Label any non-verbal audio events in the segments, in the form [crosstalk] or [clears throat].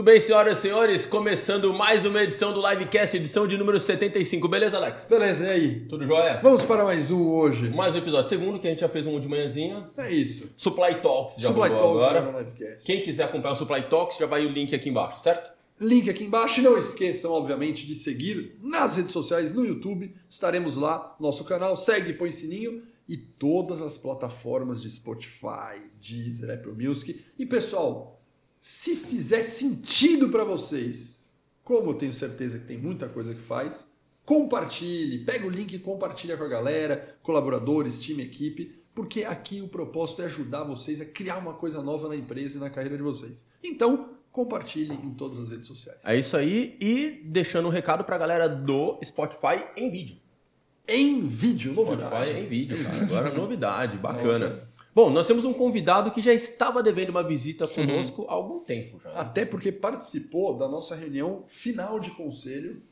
Tudo bem, senhoras e senhores? Começando mais uma edição do Livecast, edição de número 75. Beleza, Alex? Beleza, e aí? Tudo jóia? Vamos para mais um hoje. Mais um episódio. Segundo, que a gente já fez um de manhãzinha. É isso. Supply Talks já Supply Talks agora. agora no Livecast. Quem quiser acompanhar o Supply Talks, já vai o link aqui embaixo, certo? Link aqui embaixo. E não esqueçam, obviamente, de seguir nas redes sociais, no YouTube. Estaremos lá, nosso canal. Segue, põe sininho. E todas as plataformas de Spotify, Deezer, Apple Music. E pessoal, se fizer sentido para vocês, como eu tenho certeza que tem muita coisa que faz, compartilhe. Pega o link e compartilha com a galera, colaboradores, time, equipe. Porque aqui o propósito é ajudar vocês a criar uma coisa nova na empresa e na carreira de vocês. Então, compartilhe em todas as redes sociais. É isso aí. E deixando um recado pra galera do Spotify em vídeo. Em vídeo, Spotify novidade. em vídeo, cara. Agora novidade, bacana. Nossa. Bom, nós temos um convidado que já estava devendo uma visita conosco há algum tempo já. Até porque participou da nossa reunião final de conselho.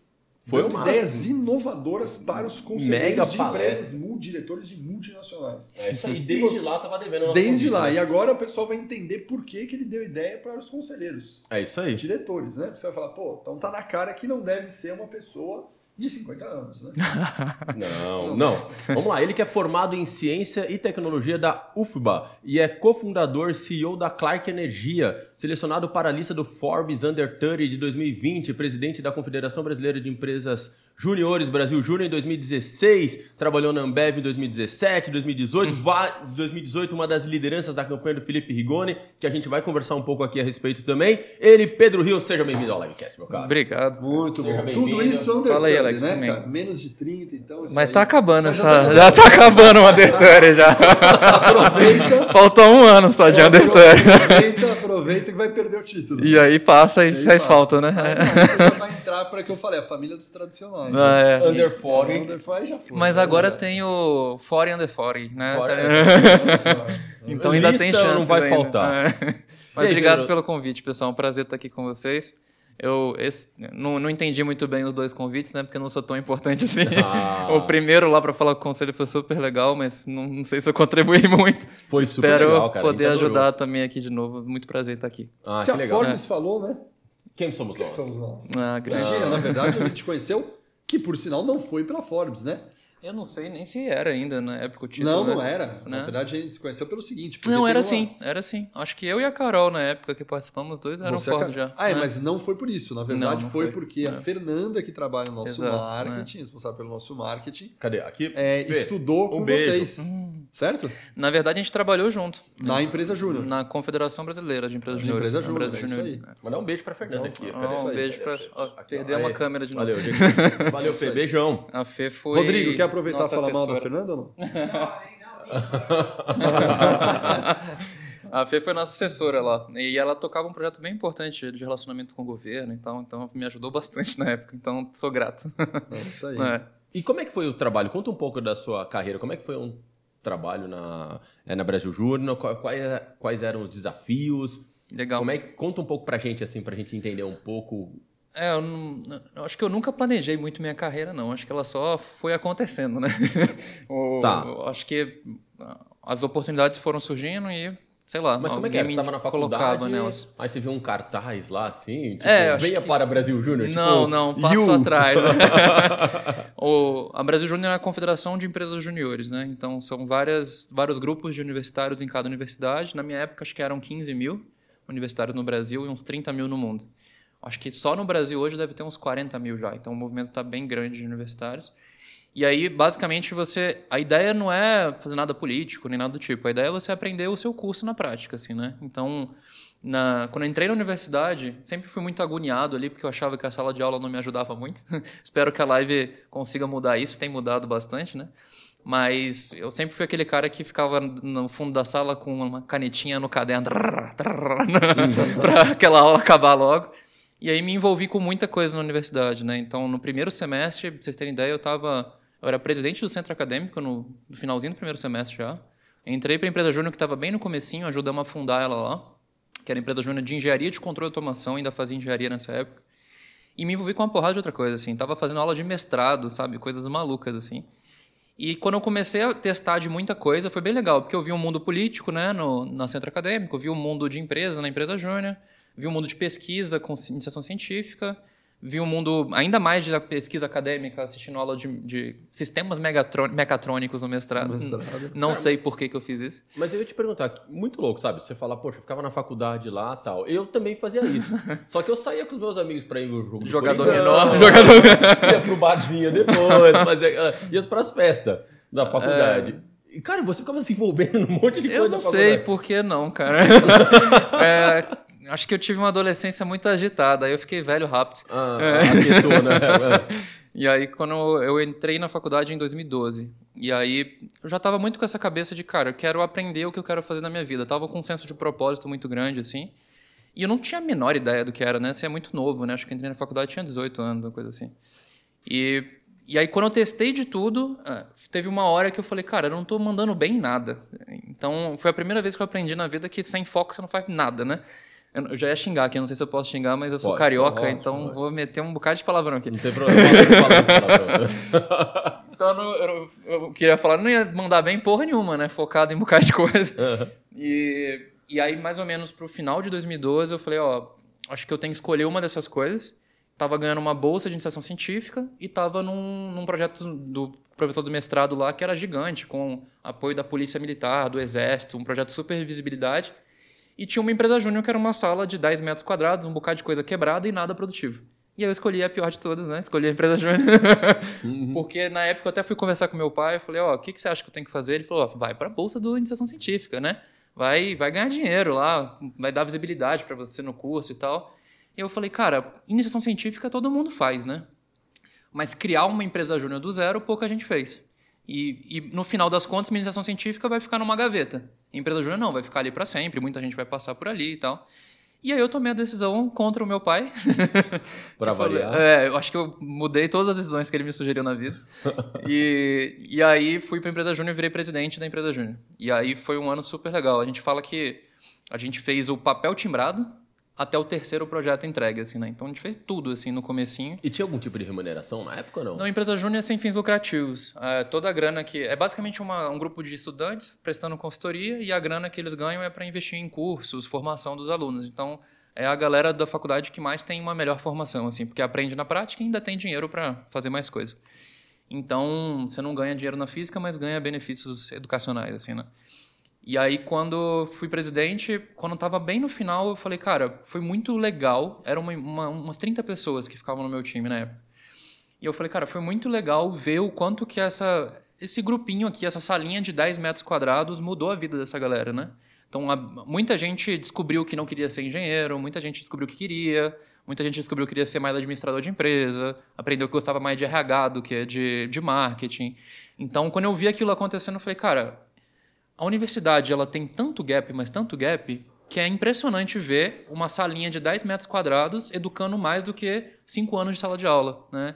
Foi dando uma- ideias inovadoras para os conselheiros Mega de palestra. empresas, diretores de multinacionais. É isso aí. Desde lá tava devendo. nosso Desde convite, lá. né? E agora o pessoal vai entender por que, que ele deu ideia para os conselheiros. É isso aí. Diretores, né? Porque você vai falar, pô, então tá na cara que não deve ser uma pessoa de 50 anos, né? [laughs] Não, não. Vamos lá. Ele que é formado em Ciência e Tecnologia da UFBA e é cofundador CEO da Clark Energia, selecionado para a lista do Forbes Under 30 de 2020, presidente da Confederação Brasileira de Empresas Juniores Brasil Júnior em 2016, trabalhou na Ambev em 2017, 2018, va- 2018 uma das lideranças da campanha do Felipe Rigoni, que a gente vai conversar um pouco aqui a respeito também. Ele, Pedro Rios, seja bem-vindo ao Livecast, meu cara. Obrigado. Muito Seja bom. bem-vindo. Tudo isso under Fala aí, 30, Alex, né, também. cara? Menos de 30, então. Mas aí- tá acabando Mas essa. tá Já tá acabando o Undertale já. Aproveita. Falta um ano só de Undertale. Aproveita, aproveita que vai perder o título. E aí passa e aí faz passa. falta, né? Aí, não, você já vai entrar para que eu falei, a família dos tradicionais. Né? Ah, é. Under 40. Under foi, já foi. Mas né? agora tem o 40 Under 40, né? 40. Tá- [laughs] Então ainda tem Lista chance. não vai faltar. [laughs] Mas aí, obrigado Pedro? pelo convite, pessoal. É um prazer estar aqui com vocês. Eu esse- não, não entendi muito bem os dois convites, né? Porque eu não sou tão importante assim. [laughs] Ah. O primeiro lá para falar com o conselho foi super legal, mas não, não sei se eu contribuí muito. Foi super Espero legal, cara. poder ajudar também aqui de novo. Muito prazer estar aqui. Ah, Se que a legal. Forbes falou, né? Quem somos Quem nós? somos nós? Ah. Imagina, na verdade, a gente conheceu, que por sinal não foi pela Forbes, né? Eu não sei nem se era ainda na época o título. não, né? não era. Na Né? verdade, a gente se conheceu pelo seguinte. Não, era sim, era sim. Acho que eu e a Carol, na época que participamos, dois eram Você Ford já. Ah, é, né? mas não foi por isso. Na verdade, Não, não foi, foi. porque a É. Fernanda, que trabalha no nosso Exato, marketing, responsável pelo nosso marketing, Cadê? Aqui? é, Fê, estudou um com beijo. vocês. Certo? Na verdade, a gente trabalhou junto. Na empresa Júnior. Na Confederação Brasileira de Empresas De Juniores. Empresa Júnior, Empresa é isso Júnior. aí. Mandar um beijo pra Fernanda aqui. Ah, Cadê? isso um aí. beijo Aqui, ó. perder uma câmera de novo. Valeu, gente. Valeu, Fê. Beijão. A Fê foi. Rodrigo, quer aproveitar e falar mal da assessora. Fernanda ou não? [laughs] A Fê foi nossa assessora lá. E ela tocava um projeto bem importante de relacionamento com o governo, então, então me ajudou bastante na época. Então, sou grato. É isso aí. [laughs] É. E como é que foi o trabalho? Conta um pouco da sua carreira. Como é que foi um trabalho na, é, na Brasil Júnior? Qua- Quais, quais eram os desafios? Legal. Como é que, conta um pouco pra gente, assim, pra gente entender um pouco. É, eu, não- eu acho que eu nunca planejei muito minha carreira, não. Acho que ela só foi acontecendo, né? [laughs] O- Tá. acho que as oportunidades foram surgindo e, sei lá, Mas como é que era? Você estava na faculdade, nelas. aí você viu um cartaz lá, assim, tipo, É, venha que- para Brasil Júnior. Não, tipo, não, passo you. atrás. né? [laughs] o, a Brasil Júnior é a confederação de empresas juniores, né? Então, são várias, vários grupos de universitários em cada universidade. Na minha época, acho que eram 15 mil universitários no Brasil e uns 30 mil no mundo. Acho que só no Brasil hoje deve ter uns 40 mil já. Então, o movimento está bem grande de universitários. E aí, basicamente, você. A ideia não é fazer nada político, nem nada do tipo. A ideia é você aprender o seu curso na prática, assim, né? Então, na- quando eu entrei na universidade, sempre fui muito agoniado ali, porque eu achava que a sala de aula não me ajudava muito. [laughs] Espero que a live consiga mudar isso, tem mudado bastante, né? Mas eu sempre fui aquele cara que ficava no fundo da sala com uma canetinha no caderno [laughs] [laughs] para aquela aula acabar logo. E aí me envolvi com muita coisa na universidade, né? Então, no primeiro semestre, pra vocês terem ideia, eu tava... Eu era presidente do centro acadêmico no, no finalzinho do primeiro semestre já. Entrei para a empresa júnior que estava bem no comecinho, ajudamos a fundar ela lá, que era a empresa júnior de engenharia de controle de automação, ainda fazia engenharia nessa época. E me envolvi com uma porrada de outra coisa, assim. Tava fazendo aula de mestrado, sabe? Coisas malucas, assim. E quando eu comecei a testar de muita coisa, foi bem legal, porque eu vi o mundo político, né, no, centro acadêmico, vi o mundo de empresa, na empresa júnior, vi o mundo de pesquisa com iniciação científica, vi um mundo ainda mais de pesquisa acadêmica, assistindo aula de, de sistemas mecatrônicos no mestrado. mestrado. Não sei por que, que eu fiz isso. Mas eu ia te perguntar, muito louco, sabe? Você fala, poxa, eu ficava na faculdade lá tal. Eu também fazia isso. [laughs] Só que eu saía com os meus amigos para ir no jogo [laughs] Jogador menor. Jogador... [laughs] ia pro barzinho depois, fazia, ia pras festas da faculdade. É... E, cara, você ficava se envolvendo num monte de coisa Eu não sei por que não, cara. é, Acho que eu tive uma adolescência muito agitada, aí eu fiquei velho rápido. Ah, é. aquietou, né? [laughs] e aí, quando eu entrei na faculdade em 2012, e aí eu já estava muito com essa cabeça de, cara, eu quero aprender o que eu quero fazer na minha vida. Eu tava com um senso de propósito muito grande, assim. E eu não tinha a menor ideia do que era, né? Você é muito novo, né? Acho que eu entrei na faculdade tinha 18 anos, uma coisa assim. E, e aí, quando eu testei de tudo, é, teve uma hora que eu falei, cara, eu não estou mandando bem em nada. Então, foi a primeira vez que eu aprendi na vida que sem foco você não faz nada, né? Eu já ia xingar aqui, eu não sei se eu posso xingar, mas eu sou pode, carioca, pode, então pode. vou meter um bocado de palavrão aqui. Não tem problema, [laughs] Então eu, eu, queria falar, não ia mandar bem porra nenhuma, né? Focado em um bocado de coisa. Uhum. E, e aí, mais ou menos pro final de 2012, eu falei, ó, acho que eu tenho que escolher uma dessas coisas. Tava ganhando uma bolsa de iniciação científica e tava num, num projeto do professor do mestrado lá que era gigante, com apoio da Polícia Militar, do Exército, um projeto super visibilidade. E tinha uma empresa júnior que era uma sala de 10 metros quadrados, um bocado de coisa quebrada e nada produtivo. E eu escolhi a pior de todas, né? Escolhi a empresa júnior. Uhum. Porque na época eu até fui conversar com meu pai, eu falei, ó, oh, o que, que você acha que eu tenho que fazer? Ele falou, oh, vai para a bolsa do iniciação científica, né? Vai, vai ganhar dinheiro lá, vai dar visibilidade para você no curso e tal. E eu falei, cara, iniciação científica todo mundo faz, né? Mas criar uma empresa júnior do zero, pouca gente fez. E, e, no final das contas, minha iniciação científica vai ficar numa gaveta. empresa júnior não, vai ficar ali para sempre, muita gente vai passar por ali e tal. E aí eu tomei a decisão contra o meu pai. [laughs] para variar. É, eu acho que eu mudei todas as decisões que ele me sugeriu na vida. [laughs] e, e aí fui para a empresa júnior e virei presidente da empresa júnior. E aí foi um ano super legal. A gente fala que a gente fez o papel timbrado, até o terceiro projeto entregue, assim, né? Então a gente fez tudo, assim, no comecinho. E tinha algum tipo de remuneração na época ou não? Não, empresa júnior é sem fins lucrativos. É, toda a grana que... É basicamente uma, um grupo de estudantes prestando consultoria e a grana que eles ganham é para investir em cursos, formação dos alunos. Então é a galera da faculdade que mais tem uma melhor formação, assim, porque aprende na prática e ainda tem dinheiro para fazer mais coisa. Então, você não ganha dinheiro na física, mas ganha benefícios educacionais, assim, né? E aí, quando fui presidente, quando estava bem no final, eu falei, cara, foi muito legal. Eram uma, uma, umas 30 pessoas que ficavam no meu time na época. E eu falei, cara, foi muito legal ver o quanto que essa, esse grupinho aqui, essa salinha de 10 metros quadrados mudou a vida dessa galera, né? Então, muita gente descobriu que não queria ser engenheiro, muita gente descobriu que queria, muita gente descobriu que queria ser mais administrador de empresa, aprendeu que gostava mais de RH do que de, de marketing. Então, quando eu vi aquilo acontecendo, eu falei, cara, a universidade ela tem tanto gap, mas tanto gap, que é impressionante ver uma salinha de 10 metros quadrados educando mais do que 5 anos de sala de aula. Né?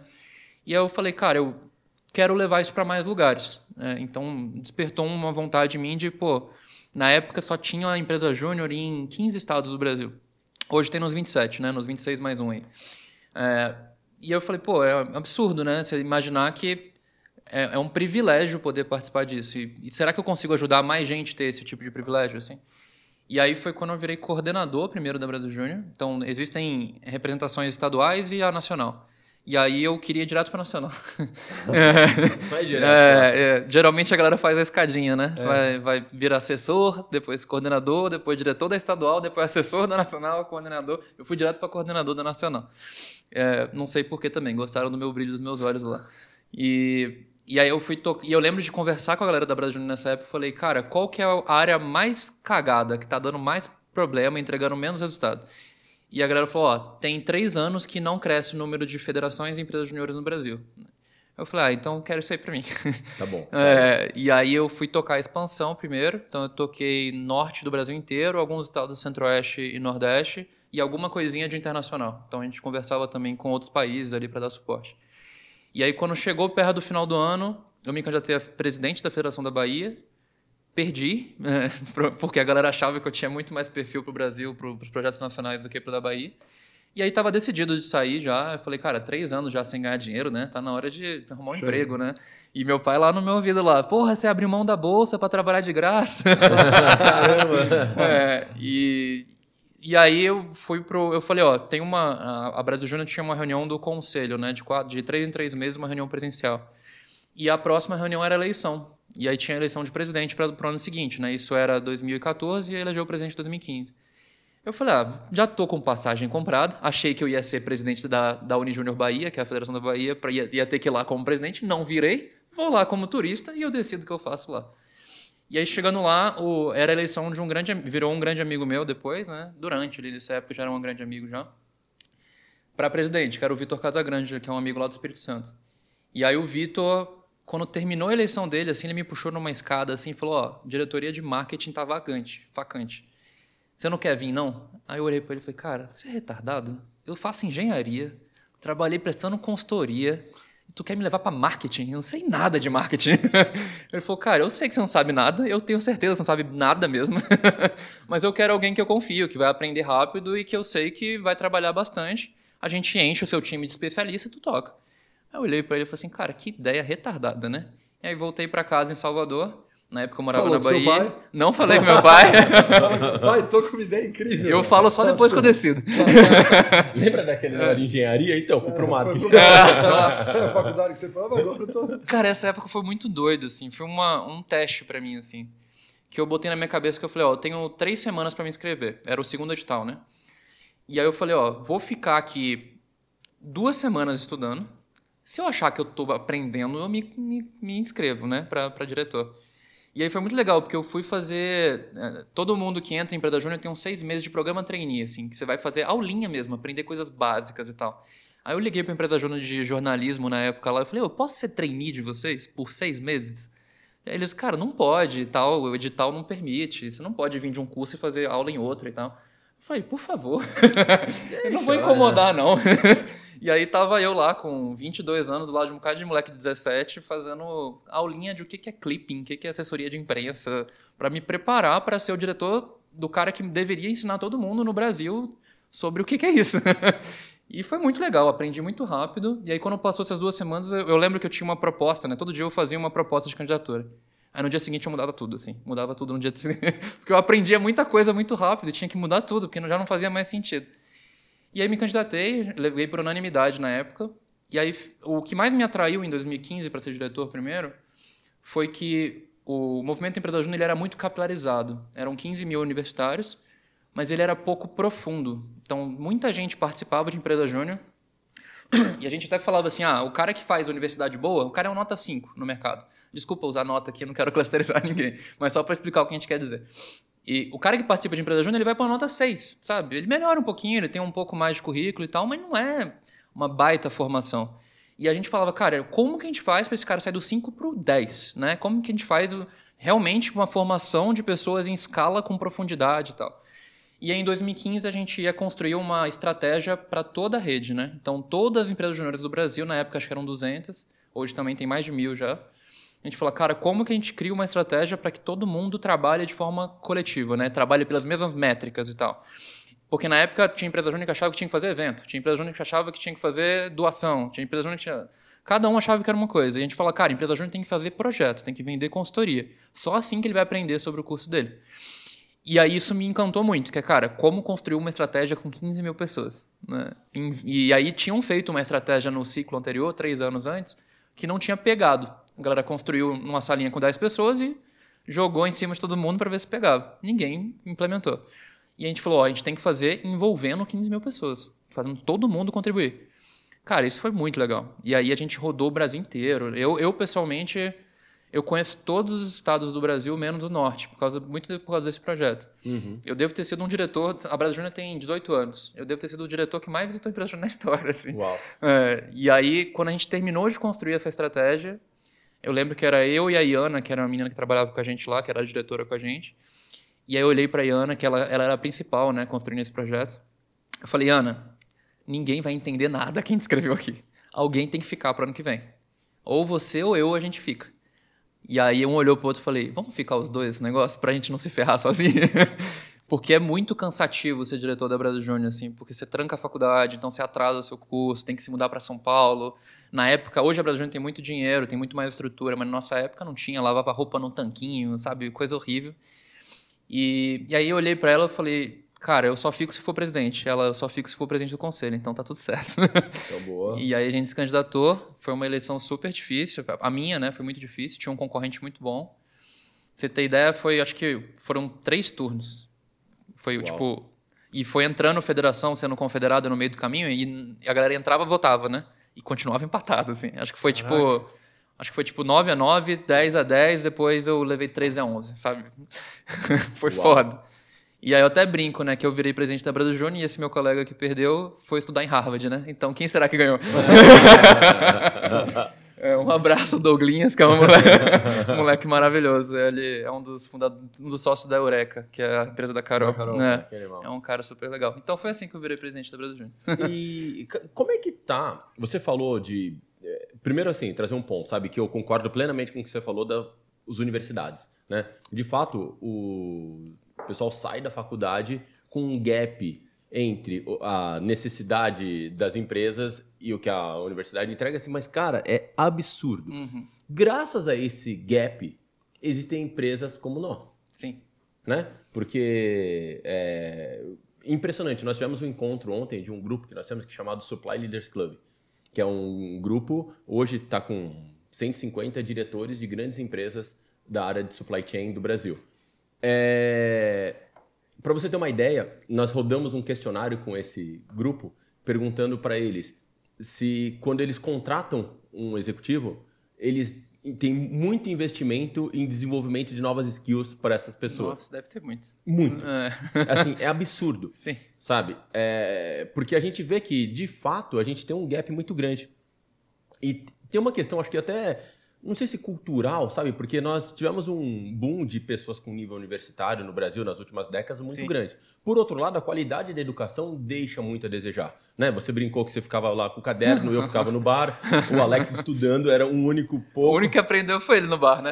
E eu falei, cara, eu quero levar isso para mais lugares. Né? Então despertou uma vontade em mim de, pô, na época só tinha a empresa júnior em 15 estados do Brasil. Hoje tem nos 27, né? Nos 26 mais um aí. É, e eu falei, pô, é absurdo, né? Você imaginar que é, é um privilégio poder participar disso. E, e, será que eu consigo ajudar mais gente a ter esse tipo de privilégio, assim? E aí foi quando eu virei coordenador primeiro da Brasil Júnior. Então, existem representações estaduais e a nacional. E aí eu queria ir direto para nacional. [laughs] Vai direto. É, é, geralmente a galera faz a escadinha, né? É. Vai, vai virar assessor, depois coordenador, depois diretor da estadual, depois assessor da nacional, coordenador. Eu fui direto para coordenador da nacional. É, não sei por que também, gostaram do meu brilho dos meus olhos lá. E e aí eu fui tocar. E eu lembro de conversar com a galera da Brasil nessa época e falei, cara, qual que é a área mais cagada, que tá dando mais problema, entregando menos resultado? E a galera falou, ó, tem três anos que não cresce o número de federações e empresas juniores no Brasil. Eu falei, ah, então quero isso aí pra mim. [laughs] Tá bom. [laughs] É, e aí eu fui tocar a expansão primeiro. Então eu toquei norte do Brasil inteiro, alguns estados do centro-oeste e nordeste, e alguma coisinha de internacional. Então a gente conversava também com outros países ali para dar suporte. E aí, quando chegou perto do final do ano, eu me candidatei a presidente da Federação da Bahia. Perdi, [laughs] é, porque a galera achava que eu tinha muito mais perfil para o Brasil, para os projetos nacionais do que para o da Bahia. E aí estava decidido de sair já. Eu falei, cara, três anos já sem ganhar dinheiro, né? Tá na hora de arrumar um Show. emprego, né? E meu pai lá no meu ouvido lá, porra, você abriu mão da bolsa para trabalhar de graça. Caramba! [laughs] [laughs] é, e, e aí eu fui pro. Eu falei, ó, tem uma. A, Brasil Júnior tinha uma reunião do conselho, né? De, quatro, de três em três meses, uma reunião presencial. E a próxima reunião era eleição. E aí tinha eleição de presidente para o ano seguinte, né? Isso era 2014 e elegeu o presidente em 2015. Eu falei, ah, já tô com passagem comprada. Achei que eu ia ser presidente da, da Unijúnior Bahia, que é a Federação da Bahia, pra, ia, ia ter que ir lá como presidente. Não virei. Vou lá como turista e eu decido o que eu faço lá. E aí, chegando lá, o, era a eleição de um grande... Virou um grande amigo meu depois, né? Durante, ali, nessa época, já era um grande amigo já. Para presidente, que era o Vitor Casagrande, que é um amigo lá do Espírito Santo. E aí o Vitor quando terminou a eleição dele, assim, ele me puxou numa escada assim e falou: Ó, diretoria de marketing tá vacante, vacante. Você não quer vir, não? Aí eu olhei para ele e falei: Cara, você é retardado? Eu faço engenharia, trabalhei prestando consultoria. Tu quer me levar para marketing? Eu não sei nada de marketing. [laughs] ele falou: Cara, eu sei que você não sabe nada, eu tenho certeza que você não sabe nada mesmo. [laughs] Mas eu quero alguém que eu confio, que vai aprender rápido e que eu sei que vai trabalhar bastante. A gente enche o seu time de especialista e tu toca. Aí eu olhei para ele e falei assim, cara, que ideia retardada, né? E aí voltei para casa em Salvador. Na época eu morava Falou na com seu Bahia. pai? Não falei com meu pai. [laughs] Pai, tô com uma ideia incrível. eu falo só depois que eu decido. [laughs] Lembra daquele negócio de engenharia? Então, fui pro. Foi pro [laughs] marketing. Nossa, a faculdade que você falava, agora eu tô... Cara, essa época foi muito doido, assim. Foi uma, um teste para mim, assim. Que eu botei na minha cabeça que eu falei, ó, eu tenho três semanas para me inscrever. Era o segundo edital, né? E aí eu falei, ó, vou ficar aqui duas semanas estudando. Se eu achar que eu estou aprendendo, eu me, me, me inscrevo, né, para diretor. E aí foi muito legal, porque eu fui fazer. é, todo mundo que entra em Empresa Júnior tem uns seis meses de programa trainee, assim, que você vai fazer aulinha mesmo, aprender coisas básicas e tal. Aí eu liguei para a Empresa Júnior de jornalismo na época lá, eu falei, eu posso ser trainee de vocês por seis meses? Aí eles, cara, não pode e tal, o edital não permite, você não pode vir de um curso e fazer aula em outro e tal. Eu falei, por favor, [laughs] eu não vou incomodar, não. [laughs] e aí tava eu lá com 22 anos, do lado de um bocado de moleque de 17, fazendo aulinha de o que é clipping, o que é assessoria de imprensa, para me preparar para ser o diretor do cara que deveria ensinar todo mundo no Brasil sobre o que que é isso. [laughs] E foi muito legal, aprendi muito rápido. E aí, quando passou essas duas semanas, eu eu lembro que eu tinha uma proposta, né? Todo dia eu fazia uma proposta de candidatura. Aí no dia seguinte eu mudava tudo, assim. Mudava tudo no dia [laughs] seguinte. Porque eu aprendia muita coisa muito rápido e tinha que mudar tudo, porque já não fazia mais sentido. E aí me candidatei, levei por unanimidade na época. E aí o que mais me atraiu em 2015 para ser diretor primeiro foi que o movimento empreendedor júnior era muito capilarizado. Eram 15 mil universitários, mas ele era pouco profundo. Então muita gente participava de empresa júnior. E a gente até falava assim: ah, o cara que faz universidade boa, o cara é um nota 5 no mercado. Desculpa usar nota aqui, não quero [laughs] clusterizar ninguém, mas só para explicar o que a gente quer dizer. E o cara que participa de empresa júnior, ele vai para nota 6, sabe? Ele melhora um pouquinho, ele tem um pouco mais de currículo e tal, mas não é uma baita formação. E a gente falava, cara, como que a gente faz para esse cara sair do 5 para o 10, né? Como que a gente faz realmente uma formação de pessoas em escala com profundidade e tal. E aí, em 2015 a gente ia construir uma estratégia para toda a rede, né? Então todas as empresas júniores do Brasil, na época acho que eram 200, hoje também tem mais de mil já. A gente falou, cara, como que a gente cria uma estratégia para que todo mundo trabalhe de forma coletiva, né? Trabalhe pelas mesmas métricas e tal. Porque na época tinha empresa júnior que achava que tinha que fazer evento, tinha empresa júnior que achava que tinha que fazer doação, tinha empresa júnior que tinha... Cada um achava que era uma coisa. E a gente fala, cara, empresa júnior tem que fazer projeto, tem que vender consultoria. Só assim que ele vai aprender sobre o curso dele. E aí isso me encantou muito, que é, cara, como construir uma estratégia com 15 mil pessoas. Né? E aí tinham feito uma estratégia no ciclo anterior, três anos antes, que não tinha pegado. A galera construiu numa salinha com 10 pessoas e jogou em cima de todo mundo para ver se pegava. Ninguém implementou. E a gente falou, ó, a gente tem que fazer envolvendo 15 mil pessoas, fazendo todo mundo contribuir. Cara, isso foi muito legal. E aí a gente rodou o Brasil inteiro. Eu, eu pessoalmente, eu conheço todos os estados do Brasil, menos o norte, por causa, muito por causa desse projeto. Eu devo ter sido um diretor. A Brasil Júnior tem 18 anos. Eu devo ter sido o diretor que mais visitou a empresa na história. Assim. Uau. É, e aí, quando a gente terminou de construir essa estratégia, eu lembro que era eu e a Iana, que era uma menina que trabalhava com a gente lá, que era a diretora com a gente. E aí eu olhei para a Iana, que ela, ela era a principal, né, construindo esse projeto. Eu falei, Iana, ninguém vai entender nada quem escreveu aqui. Alguém tem que ficar para ano que vem. Ou você ou eu, a gente fica. E aí um olhou pro outro e falei, vamos ficar os dois esse negócio pra gente não se ferrar sozinho? [laughs] porque é muito cansativo ser diretor da Brasil Júnior, assim, porque você tranca a faculdade, então você atrasa o seu curso, tem que se mudar para São Paulo. Na época, hoje a Brasil tem muito dinheiro, tem muito mais estrutura, mas na nossa época não tinha, lavava roupa num tanquinho, sabe? Coisa horrível. E, e aí eu olhei para ela e falei, cara, eu só fico se for presidente. Ela, eu só fico se for presidente do conselho, então tá tudo certo. Então, boa. [laughs] E aí a gente se candidatou, foi uma eleição super difícil. A minha, né, foi muito difícil, tinha um concorrente muito bom. Pra você ter ideia, foi, acho que foram três turnos. Foi, Uau. tipo... E foi entrando federação, sendo confederada no meio do caminho, e a galera entrava votava, né? E continuava empatado, assim. Acho que foi, tipo... Acho que foi, tipo, 9 a 9 10 a 10 depois eu levei 13 a 11 sabe? [laughs] foi Uau. foda. E aí eu até brinco, né, que eu virei presidente da Brasil Júnior e esse meu colega que perdeu foi estudar em Harvard, né? Então quem será que ganhou? [laughs] É, um abraço, Douglinhas, que é um moleque, [laughs] um moleque maravilhoso. Ele é um dos, fundadores, um dos sócios da Eureka, que é a empresa da Carol. Da Carol, né? É um cara super legal. Então foi assim que eu virei presidente da Brasil Júnior. [laughs] E como é que tá? Você falou de. eh, Primeiro, assim, trazer um ponto, sabe? Que eu concordo plenamente com o que você falou das universidades, né? De fato, o pessoal sai da faculdade com um gap entre a necessidade das empresas e o que a universidade entrega, assim, mas, cara, é absurdo. Uhum. Graças a esse gap, existem empresas como nós Sim. né? Porque é impressionante. Nós tivemos um encontro ontem de um grupo que nós temos que é chamado Supply Leaders Club, que é um grupo hoje está com 150 diretores de grandes empresas da área de supply chain do Brasil. É... Para você ter uma ideia, nós rodamos um questionário com esse grupo perguntando para eles se quando eles contratam um executivo, eles têm muito investimento em desenvolvimento de novas skills para essas pessoas. Nossa, deve ter muito. Muito. É. [laughs] Assim, é absurdo, [laughs] Sim. sabe? É, porque a gente vê que, de fato, a gente tem um gap muito grande. E tem uma questão, acho que até, não sei se cultural, sabe? Porque nós tivemos um boom de pessoas com nível universitário no Brasil nas últimas décadas muito Sim. grande. Por outro lado, a qualidade da educação deixa muito a desejar. Né? Você brincou que você ficava lá com o caderno, eu ficava no [laughs] bar, o Alex estudando era um único O pouco. único que aprendeu foi ele no bar, né?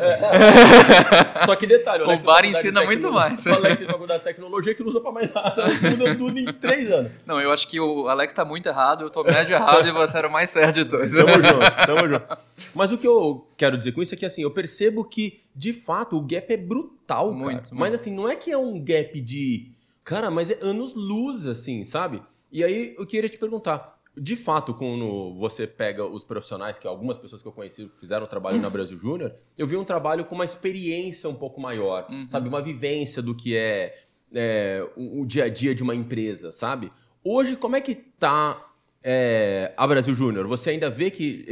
Só que detalhe, O Alex bar faculdade de ensina muito mais. O Alex tem faculdade de tecnologia que não usa pra mais nada. [laughs] Estuda tudo em três anos. Não, eu acho que o Alex tá muito errado, eu tô médio errado e você era o mais certo de todos. Tamo junto, tamo junto. Mas o que eu quero dizer com isso é que, assim, eu percebo que, de fato, o gap é brutal, cara. Muito, Mas, muito. assim, não é que é um gap de... Cara, mas é anos-luz, assim, sabe? E aí, eu queria te perguntar, de fato, quando você pega os profissionais, que algumas pessoas que eu conheci fizeram trabalho na Brasil Júnior, eu vi um trabalho com uma experiência um pouco maior, Uhum. sabe? Uma vivência do que é, é, o, dia a dia de uma empresa, sabe? Hoje, como é que tá é, a Brasil Júnior? Você ainda vê que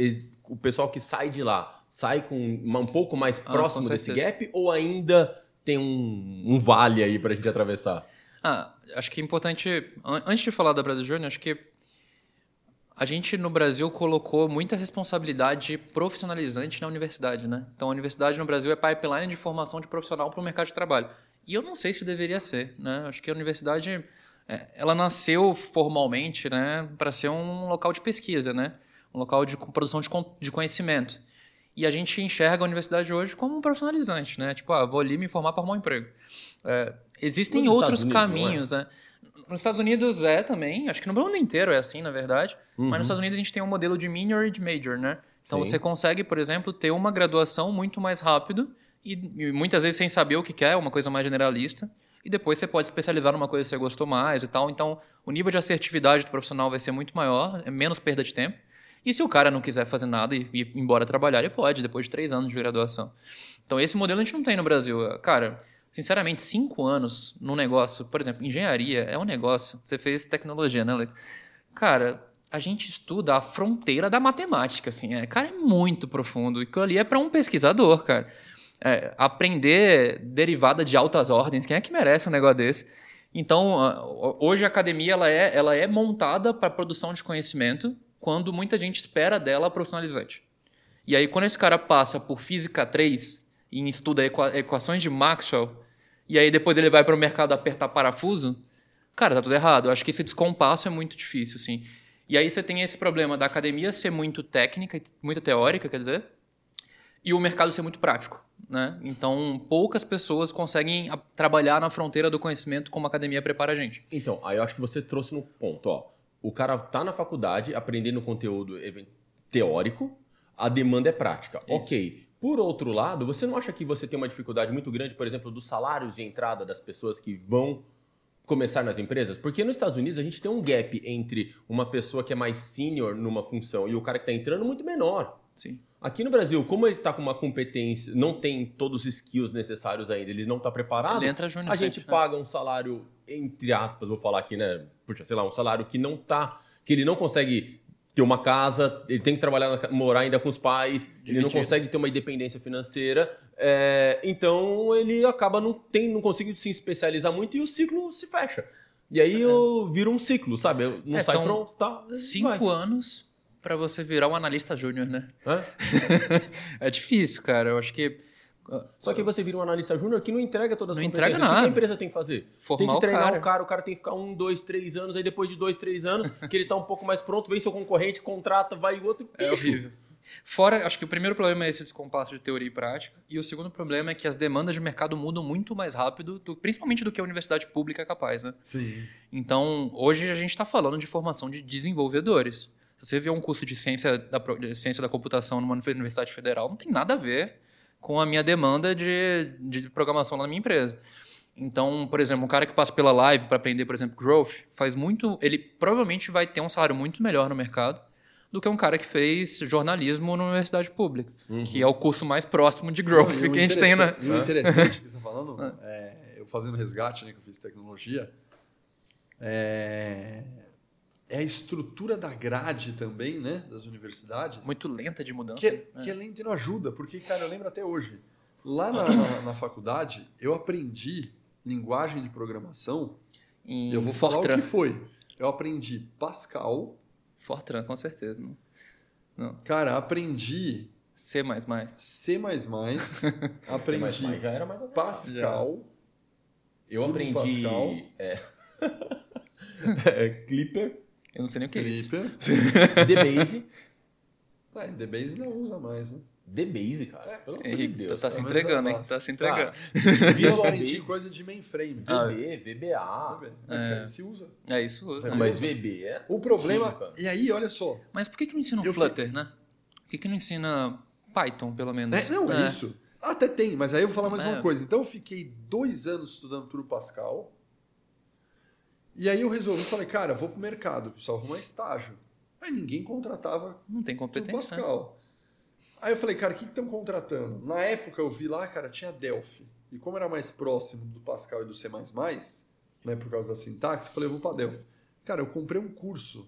o pessoal que sai de lá sai com uma- um pouco mais Ah, próximo com desse gap ou ainda tem um, um vale aí pra gente atravessar? Ah, acho que é importante, an- antes de falar da Brasil Júnior, acho que a gente no Brasil colocou muita responsabilidade profissionalizante na universidade, né? Então a universidade no Brasil é pipeline de formação de profissional para o mercado de trabalho. E eu não sei se deveria ser, né? Acho que a universidade é, ela nasceu formalmente, né, para ser um local de pesquisa, né? Um local de produção de conhecimento. E a gente enxerga a universidade hoje como um profissionalizante, né? Tipo, ah, vou ali me formar para arrumar um emprego. É, existem Nos outros Unidos, é? caminhos, né? Nos Estados Unidos é também, acho que no mundo inteiro é assim, na verdade. Uhum. Mas nos Estados Unidos a gente tem um modelo de minor e de major, né? Então Sim. você consegue, por exemplo, ter uma graduação muito mais rápido e, e muitas vezes sem saber o que quer, uma coisa mais generalista. E depois você pode especializar numa coisa que você gostou mais e tal. Então o nível de assertividade do profissional vai ser muito maior, é menos perda de tempo. E se o cara não quiser fazer nada e ir embora trabalhar, ele pode, depois de três anos de graduação. Então, esse modelo a gente não tem no Brasil. Cara, sinceramente, cinco anos num negócio, por exemplo, engenharia é um negócio. Você fez tecnologia, né? Cara, a gente estuda a fronteira da matemática, assim. É, cara, é muito profundo. E aquilo ali é para um pesquisador, cara. É, aprender derivada de altas ordens, quem é que merece um negócio desse? Então, hoje a academia ela é, ela é montada para produção de conhecimento quando muita gente espera dela profissionalizante. E aí, quando esse cara passa por Física 3 e estuda equa- equações de Maxwell, e aí depois ele vai para o mercado apertar parafuso, cara, tá tudo errado. Eu acho que esse descompasso é muito difícil, assim. E aí você tem esse problema da academia ser muito técnica, muito teórica, quer dizer, e o mercado ser muito prático, né? Então, poucas pessoas conseguem trabalhar na fronteira do conhecimento como a academia prepara a gente. Então, aí eu acho que você trouxe no ponto, ó. O cara tá na faculdade aprendendo conteúdo teórico, a demanda é prática. Isso. Ok. Por outro lado, você não acha que você tem uma dificuldade muito grande, por exemplo, dos salários de entrada das pessoas que vão começar nas empresas? Porque nos Estados Unidos a gente tem um gap entre uma pessoa que é mais senior numa função e o cara que está entrando muito menor. Sim. Aqui no Brasil, como ele está com uma competência, não tem todos os skills necessários ainda, ele não está preparado, a gente né? paga um salário, entre aspas, vou falar aqui, né? Puxa, sei lá, um salário que não tá. que ele não consegue ter uma casa, ele tem que trabalhar, morar ainda com os pais, ele não Dividido. consegue ter uma independência financeira. é, então ele acaba não tem, não conseguindo se especializar muito e o ciclo se fecha. E aí eu viro um ciclo, sabe? Eu Não É, sai pronto, tá? Cinco vai. anos pra você virar um analista júnior, né? Hã? [laughs] é difícil, cara. Eu acho que Só que aí você vira um analista júnior que não entrega todas as Não competências. entrega O que nada. a empresa tem que fazer? Formar tem que o treinar cara. o cara, o cara tem que ficar um, dois, três anos, aí depois de dois, três anos, [laughs] que ele tá um pouco mais pronto, vem seu concorrente, contrata, vai o outro. é bicho. horrível. Fora, acho que o primeiro problema é esse descompasso de teoria e prática. E o segundo problema é que as demandas de mercado mudam muito mais rápido, do- principalmente do que a universidade pública é capaz, né? Sim. Então, hoje a gente está falando de formação de desenvolvedores. Se você vê um curso de ciência da, de ciência da computação numa universidade federal, não tem nada a ver com a minha demanda de, de programação lá na minha empresa. Então, por exemplo, um cara que passa pela live para aprender, por exemplo, growth, faz muito. Ele provavelmente vai ter um salário muito melhor no mercado do que um cara que fez jornalismo na universidade pública, que é o curso mais próximo de growth Não, o que a gente tem, né? interessante- E o interessante que você está falando, [laughs] é, eu fazendo resgate, né, que eu fiz tecnologia, é, é a estrutura da grade também, né, das universidades. Muito lenta de mudança. que, é, né? que é lenta e não ajuda, porque, cara, eu lembro até hoje. Lá na, na- na faculdade, eu aprendi linguagem de programação. Em eu vou falar Fortran. o que foi. Eu aprendi Pascal. Fortran, com certeza. Não. Não. Cara, aprendi C++. C++. [laughs] aprendi mas já era mais. Pascal. Eu Tudo aprendi. Pascal. É, [laughs] é, Clipper, Eu não sei nem o que é isso. DBase. É, DBase não usa mais, né? DBase, cara. Pelo amor de Henrique, Deus. tá se entregando, é hein? Tá se entregando. Eu Visual aprendi Basic, coisa de mainframe. Ah, VB, VBA. É. Se usa. É isso. usa, É, né? Mas VB é. O problema. E aí, olha só. Mas por que, que não ensina o Flutter, né? Por que, que não ensina Python, pelo menos? É, não, é, isso. Até tem, mas aí eu vou falar mais É. uma coisa. Então eu fiquei dois anos estudando Turbo Pascal. E aí eu resolvi, falei, cara, vou pro mercado, preciso arrumar estágio. Aí ninguém contratava Não tem competência. né? Pascal. Aí eu falei, cara, o que estão contratando? Na época eu vi lá, cara, tinha Delphi. E como era mais próximo do Pascal e do C++, né, por causa da sintaxe, eu falei, eu vou pra Delphi. Cara, eu comprei um curso,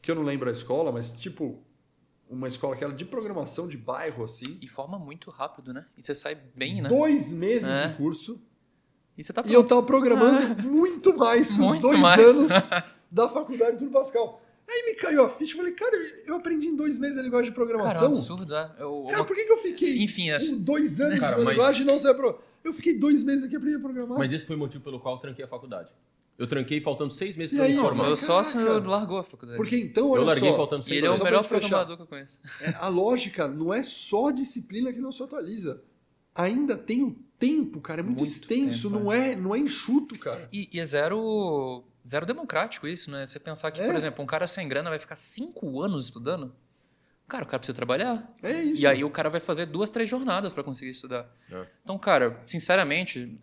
que eu não lembro a escola, mas tipo, uma escola que era de programação de bairro, assim. E forma muito rápido, né? E você sai bem, né? Dois meses É. de curso. E você tá E eu pronto. tava programando [laughs] muito mais que os dois mais. anos [laughs] da faculdade do Pascal. Aí me caiu a ficha e falei, cara, eu aprendi em dois meses a linguagem de Cara, é um programação. absurdo, né? Eu, Cara, por que, que eu fiquei Enfim, as- com dois anos Cara, de mas- linguagem e não sei pro... Eu fiquei dois meses aqui aprendendo a programar. Mas esse foi o motivo pelo qual eu tranquei a faculdade. Eu tranquei faltando seis meses para me formar. meu Caraca. sócio largou a faculdade. Porque então, olha Eu larguei só, faltando seis ele é meses. o Só melhor programador que eu conheço. é, a lógica não é só a disciplina que não se atualiza. Ainda tem o tempo, cara. É muito, Muito extenso, tempo, não, é, não é enxuto, cara. E, e é zero, zero democrático isso, né? Você pensar que, É. por exemplo, um cara sem grana vai ficar cinco anos estudando. Cara, o cara precisa trabalhar. É isso. E aí o cara vai fazer duas, três jornadas para conseguir estudar. É. Então, cara, sinceramente,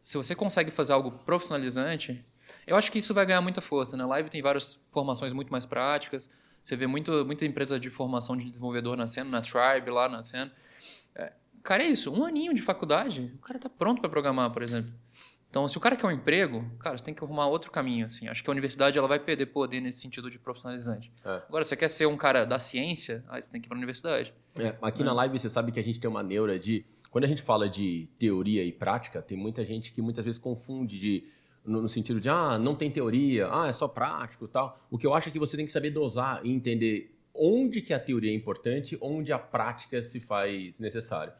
se você consegue fazer algo profissionalizante, eu acho que isso vai ganhar muita força. Na Live tem várias formações muito mais práticas. Você vê muito, muita empresa de formação de desenvolvedor nascendo, na Tribe lá nascendo. É, cara, é isso. Um aninho de faculdade, o cara tá pronto para programar, por exemplo. Então, se o cara quer um emprego, cara, você tem que arrumar outro caminho, assim. Acho que a universidade ela vai perder poder nesse sentido de profissionalizante. É. Agora, você quer ser um cara da ciência, aí você tem que ir para a universidade. É, aqui na live você sabe que a gente tem uma neura de. Quando a gente fala de teoria e prática, tem muita gente que muitas vezes confunde de. No, no sentido de, ah, não tem teoria, ah, é só prático e tal. O que eu acho é que você tem que saber dosar e entender onde que a teoria é importante, onde a prática se faz necessário,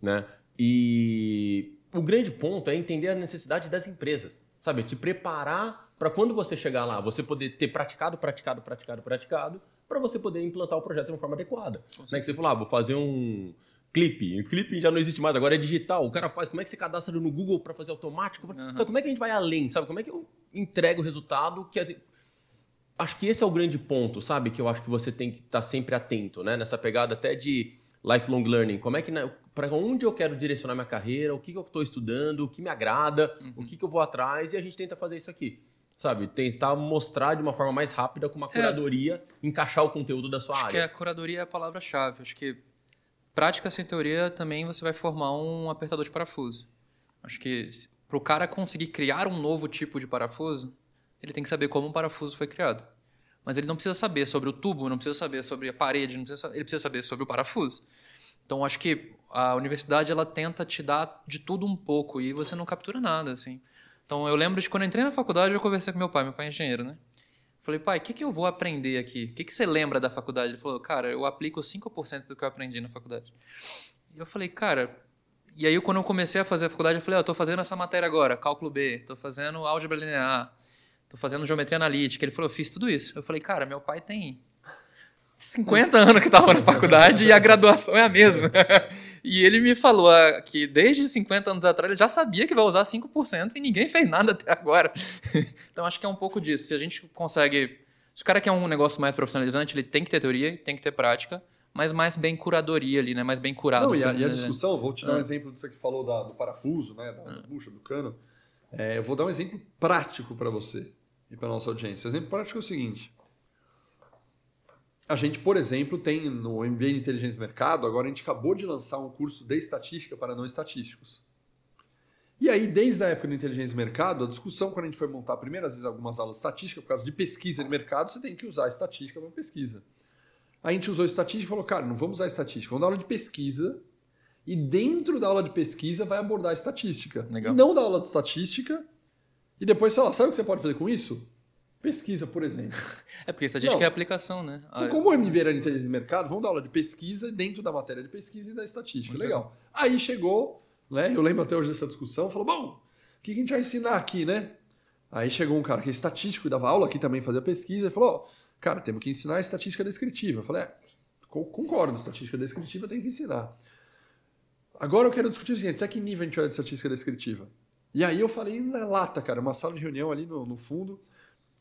né? E o grande ponto é entender a necessidade das empresas, sabe? Te preparar para quando você chegar lá, você poder ter praticado, praticado, praticado, praticado, para você poder implantar o projeto de uma forma adequada. Não é que você falou, ah, vou fazer um clipe. O clipe já não existe mais, agora é digital. O cara faz, como é que você cadastra no Google para fazer automático? Uhum. Sabe como é que a gente vai além? Sabe como é que eu entrego o resultado que as... Acho que esse é o grande ponto, sabe? Que eu acho que você tem que estar sempre atento, né? Nessa pegada até de lifelong learning? Como é que para onde eu quero direcionar minha carreira? O que, que eu estou estudando? O que me agrada? Uhum. O que, que eu vou atrás? E a gente tenta fazer isso aqui sabe, tentar mostrar de uma forma mais rápida com uma é. curadoria, é, encaixar o conteúdo da sua acho área. Acho que a curadoria é a palavra-chave. Acho que prática sem teoria também você vai formar um apertador de parafuso. Acho que para o cara conseguir criar um novo tipo de parafuso, ele tem que saber como um parafuso foi criado. Mas ele não precisa saber sobre o tubo, não precisa saber sobre a parede, não precisa, ele precisa saber sobre o parafuso. Então acho que a universidade ela tenta te dar de tudo um pouco e você não captura nada assim. Então eu lembro de quando eu entrei na faculdade, eu conversei com meu pai, meu pai é engenheiro, né? Falei, pai, o que, que eu vou aprender aqui? O que, que você lembra da faculdade? Ele falou, cara, eu aplico 5% do que eu aprendi na faculdade. E eu falei, cara. E aí, quando eu comecei a fazer a faculdade, eu falei, ó, oh, tô fazendo essa matéria agora, cálculo B, tô fazendo álgebra linear, tô fazendo geometria analítica. Ele falou, eu fiz tudo isso. Eu falei, cara, meu pai tem 50 anos que estava na faculdade e a graduação é a mesma. [laughs] e ele me falou ah, que desde 50 anos atrás ele já sabia que vai usar 5% e ninguém fez nada até agora. [laughs] então acho que é um pouco disso. Se a gente consegue. Se o cara quer um negócio mais profissionalizante, ele tem que ter teoria, tem que ter prática, mas mais bem curadoria ali, né? Mais bem curado. Não, e a, e a discussão, vou te dar um ah. exemplo disso que falou da, do parafuso, né? Da, da bucha, do cano. É, eu vou dar um exemplo prático para você e para nossa audiência. O exemplo prático é o seguinte a gente, por exemplo, tem no MBA de Inteligência e Mercado, agora a gente acabou de lançar um curso de estatística para não estatísticos. E aí, desde a época do Inteligência e Mercado, a discussão, quando a gente foi montar primeiras vezes algumas aulas de estatística, por causa de pesquisa de mercado, você tem que usar estatística para pesquisa. A gente usou estatística e falou, cara, não vamos usar estatística, vamos dar aula de pesquisa, e dentro da aula de pesquisa vai abordar estatística. Legal. E não da aula de estatística, e depois, sei lá, sabe o que você pode fazer com isso? Pesquisa, por exemplo. É porque estatística não. é aplicação, né? Então, como o MBA era inteligência de mercado, vamos dar aula de pesquisa dentro da matéria de pesquisa e da estatística. Muito Legal. Bem. Aí chegou, né? Eu lembro até hoje dessa discussão, falou: bom, o que a gente vai ensinar aqui, né? Aí chegou um cara que é estatístico e dava aula aqui também, fazia pesquisa, e falou: cara, temos que ensinar estatística descritiva. Eu falei: é, concordo, estatística descritiva tem que ensinar. Agora eu quero discutir o seguinte: até que nível a gente vai de estatística descritiva? E aí eu falei na lata, cara, uma sala de reunião ali no, no fundo.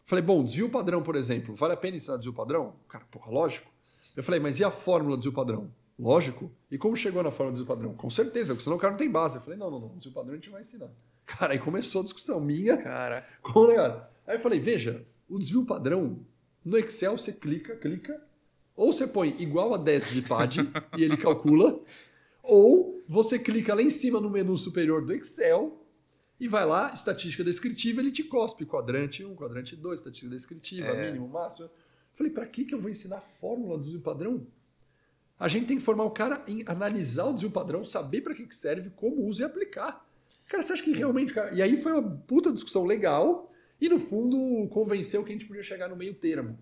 Falei, bom, desvio padrão, por exemplo, vale a pena ensinar desvio padrão? Cara, porra, lógico. Eu falei, mas e a fórmula do desvio padrão? Lógico. E como chegou na fórmula do desvio padrão? Com certeza, porque senão o cara não tem base. Eu falei, não, não, não, desvio padrão a gente vai ensinar. Cara, aí começou a discussão minha cara. [laughs] com o. Aí eu falei, veja, o desvio padrão, no Excel você clica, clica, ou você põe igual a 10 VPAD [laughs] e ele calcula, ou você clica lá em cima no menu superior do Excel e vai lá, estatística descritiva, ele te cospe quadrante 1, quadrante 2, estatística descritiva, é. mínimo, máximo. Falei, para que, que eu vou ensinar a fórmula do desvio padrão? A gente tem que formar o cara em analisar o desvio padrão, saber para que, que serve, como usa e aplicar. Cara, você acha que Sim. realmente. Cara... E aí foi uma puta discussão legal e, no fundo, convenceu que a gente podia chegar no meio termo.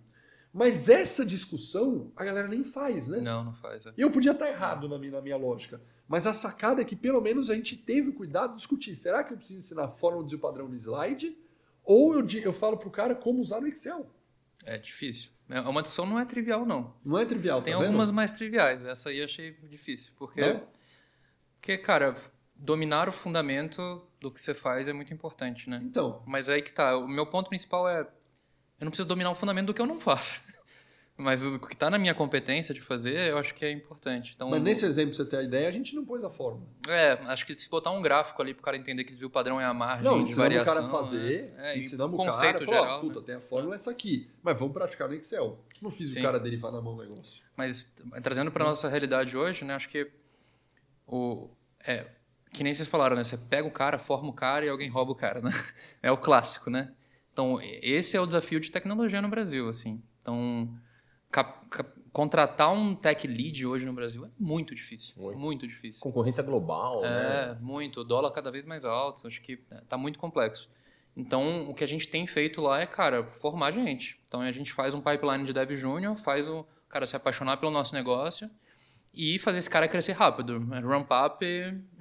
Mas essa discussão a galera nem faz, né? Não, não faz. É. Eu podia estar errado na minha, na minha lógica. Mas a sacada é que pelo menos a gente teve o cuidado de discutir. Será que eu preciso ensinar a fórmula de padrão no slide? Ou eu, eu falo para o cara como usar no Excel? É difícil. É, uma discussão não é trivial, não. Não é trivial, Tem tá algumas mais triviais. Essa aí eu achei difícil. Porque, não? porque, cara, dominar o fundamento do que você faz é muito importante, né? Então. Mas aí que tá. O meu ponto principal é eu não preciso dominar o fundamento do que eu não faço. [laughs] Mas o que está na minha competência de fazer, eu acho que é importante. Então, Mas nesse exemplo, você ter a ideia, a gente não pôs a fórmula. É, acho que se botar um gráfico ali para o cara entender que o padrão é a margem não, de variação. Não, o cara fazer, é, ensinamos o cara, geral, puta, né? tem a fórmula é. essa aqui, mas vamos praticar no Excel. Não fiz Sim. o cara derivar na mão o negócio. Mas trazendo para nossa realidade hoje, né, acho que o é que nem vocês falaram, né? Você pega o cara, forma o cara e alguém rouba o cara, né? [laughs] É o clássico, né? Então, esse é o desafio de tecnologia no Brasil, assim. Então, contratar um tech lead hoje no Brasil é muito difícil. Muito, muito difícil. Concorrência global, é, né? muito. O dólar cada vez mais alto. Acho que está muito complexo. Então, o que a gente tem feito lá é, cara, formar gente. Então, a gente faz um pipeline de dev júnior, faz o cara se apaixonar pelo nosso negócio e fazer esse cara crescer rápido. Ramp up,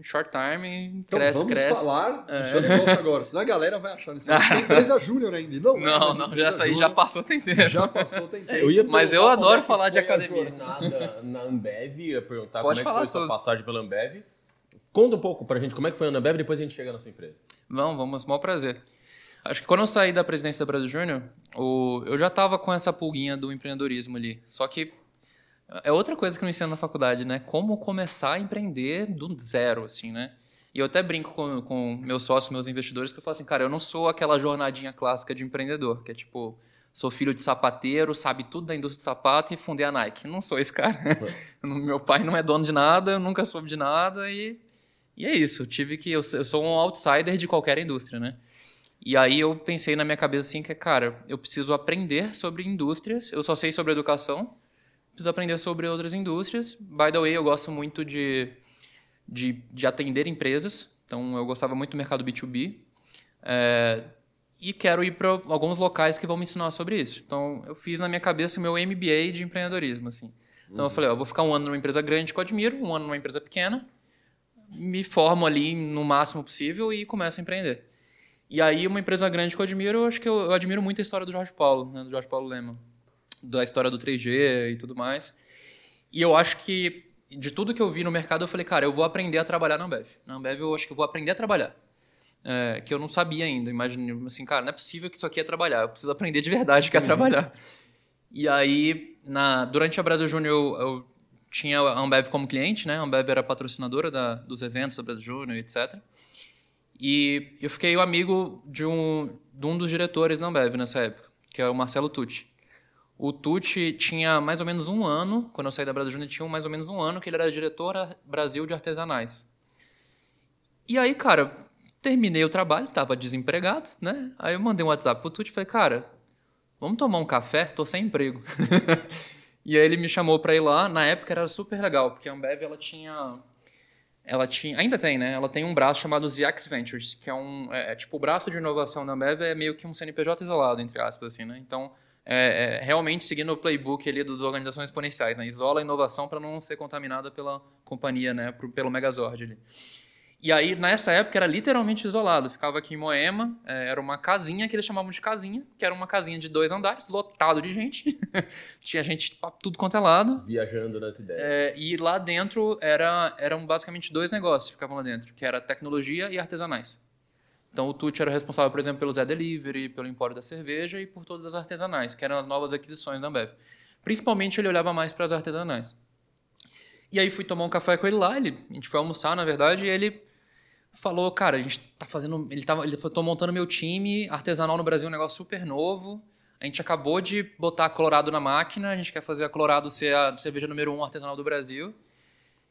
short time, então, cresce, vamos cresce. Vamos falar do é. seu negócio agora, senão a galera vai achar isso. Tem [laughs] empresa júnior ainda. Não, não, não já, essa aí já passou tem tempo. Já passou tem tempo. Eu Mas eu adoro é falar de academia. jornada na Ambev, ia perguntar Pode como é que foi sua passagem pela Ambev. Conta um pouco pra gente como é que foi a Ambev, depois a gente chega na sua empresa. Vamos, vamos, maior prazer. Acho que quando eu saí da presidência da Brasil Júnior, eu já estava com essa pulguinha do empreendedorismo ali. Só que É outra coisa que eu ensino na faculdade, né? Como começar a empreender do zero, assim, né? E eu até brinco com, com meus sócios, meus investidores, que eu falo assim, cara, eu não sou aquela jornadinha clássica de empreendedor, que é tipo, sou filho de sapateiro, sabe tudo da indústria de sapato e fundei a Nike. Não sou esse cara. [laughs] Meu pai não é dono de nada, eu nunca soube de nada e, e é isso. Eu tive que. Eu, eu sou um outsider de qualquer indústria, né? E aí eu pensei na minha cabeça assim que, cara, eu preciso aprender sobre indústrias. Eu só sei sobre educação, preciso aprender sobre outras indústrias. By the way, eu gosto muito de, de, de atender empresas. Então, eu gostava muito do mercado B2B. É, e quero ir para alguns locais que vão me ensinar sobre isso. Então, eu fiz na minha cabeça o meu MBA de empreendedorismo, assim. Então, uhum. eu falei, ó, vou ficar um ano numa empresa grande que eu admiro, um ano numa empresa pequena, me formo ali no máximo possível e começo a empreender. E aí, uma empresa grande que eu admiro, eu acho que eu, eu admiro muito a história do Jorge Paulo, né, do Jorge Paulo Lema, da história do 3G e tudo mais. E eu acho que, de tudo que eu vi no mercado, eu falei, cara, eu vou aprender a trabalhar na Ambev. Na Ambev, eu acho que eu vou aprender a trabalhar é, que eu não sabia ainda. Imagine, assim, cara, não é possível que isso aqui é trabalhar. Eu preciso aprender de verdade que é uhum. trabalhar. E aí, na, durante a Brasil Júnior, eu, eu, tinha a Ambev como cliente, né? A Ambev era patrocinadora da, dos eventos da Brasil Júnior, etc. E eu fiquei amigo de um, de um dos diretores da Ambev nessa época, que é o Marcelo Tucci. O Tucci tinha mais ou menos um ano, quando eu saí da Brasil Júnior, tinha mais ou menos um ano que ele era diretor Brasil de artesanais. E aí, cara, Terminei o trabalho, estava desempregado, né? Aí eu mandei um WhatsApp pro Tuti e falei, cara, vamos tomar um café? Tô sem emprego. [laughs] e aí ele me chamou para ir lá. Na época era super legal, porque a Ambev, ela tinha... Ela tinha... Ainda tem, né? Ela tem um braço chamado ZX Ventures, que é um... É, é, tipo, o braço de inovação da Ambev é meio que um CNPJ isolado, entre aspas, assim, né? Então, é, é, realmente seguindo o playbook ali das organizações exponenciais, né? Isola a inovação para não ser contaminada pela companhia, né? Pelo Megazord ali. E aí, nessa época, era literalmente isolado. Ficava aqui em Moema, é, era uma casinha que eles chamavam de casinha, que era uma casinha de dois andares, lotado de gente. [laughs] Tinha gente pra tudo quanto é lado. Viajando nas ideias. É, e lá dentro era, eram basicamente dois negócios que ficavam lá dentro, que era tecnologia e artesanais. Então o Tucci era responsável, por exemplo, pelo Zé Delivery, pelo empório da cerveja e por todas as artesanais, que eram as novas aquisições da Ambev. Principalmente ele olhava mais para as artesanais. E aí fui tomar um café com ele lá, ele, a gente foi almoçar, na verdade, e ele falou, cara, a gente tá fazendo. Ele tava. Ele falou, tô montando meu time, artesanal no Brasil, um negócio super novo. A gente acabou de botar Colorado na máquina, a gente quer fazer a Colorado ser a cerveja número um artesanal do Brasil.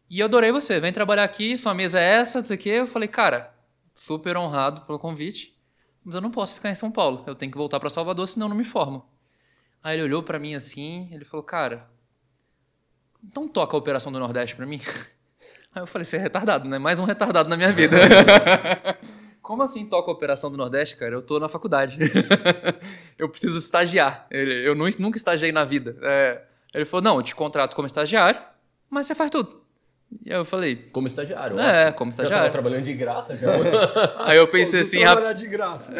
E eu adorei você, vem trabalhar aqui, sua mesa é essa, não sei o quê. Eu falei, cara, super honrado pelo convite, mas eu não posso ficar em São Paulo, eu tenho que voltar para Salvador, senão eu não me formo. Aí ele olhou para mim assim, ele falou, cara, então toca a Operação do Nordeste para mim. [laughs] Aí eu falei, você é retardado, né? Mais um retardado na minha vida. [laughs] Como assim toca a Operação do Nordeste, cara? Eu tô na faculdade. [laughs] eu preciso estagiar. Eu nunca estagiei na vida. É... Ele falou, não, eu te contrato como estagiário, mas você faz tudo. E aí eu falei... Como estagiário? É, ó. como estagiário. Já tava trabalhando de graça já. [laughs] aí eu pensei Pô, assim... Trabalhar de graça.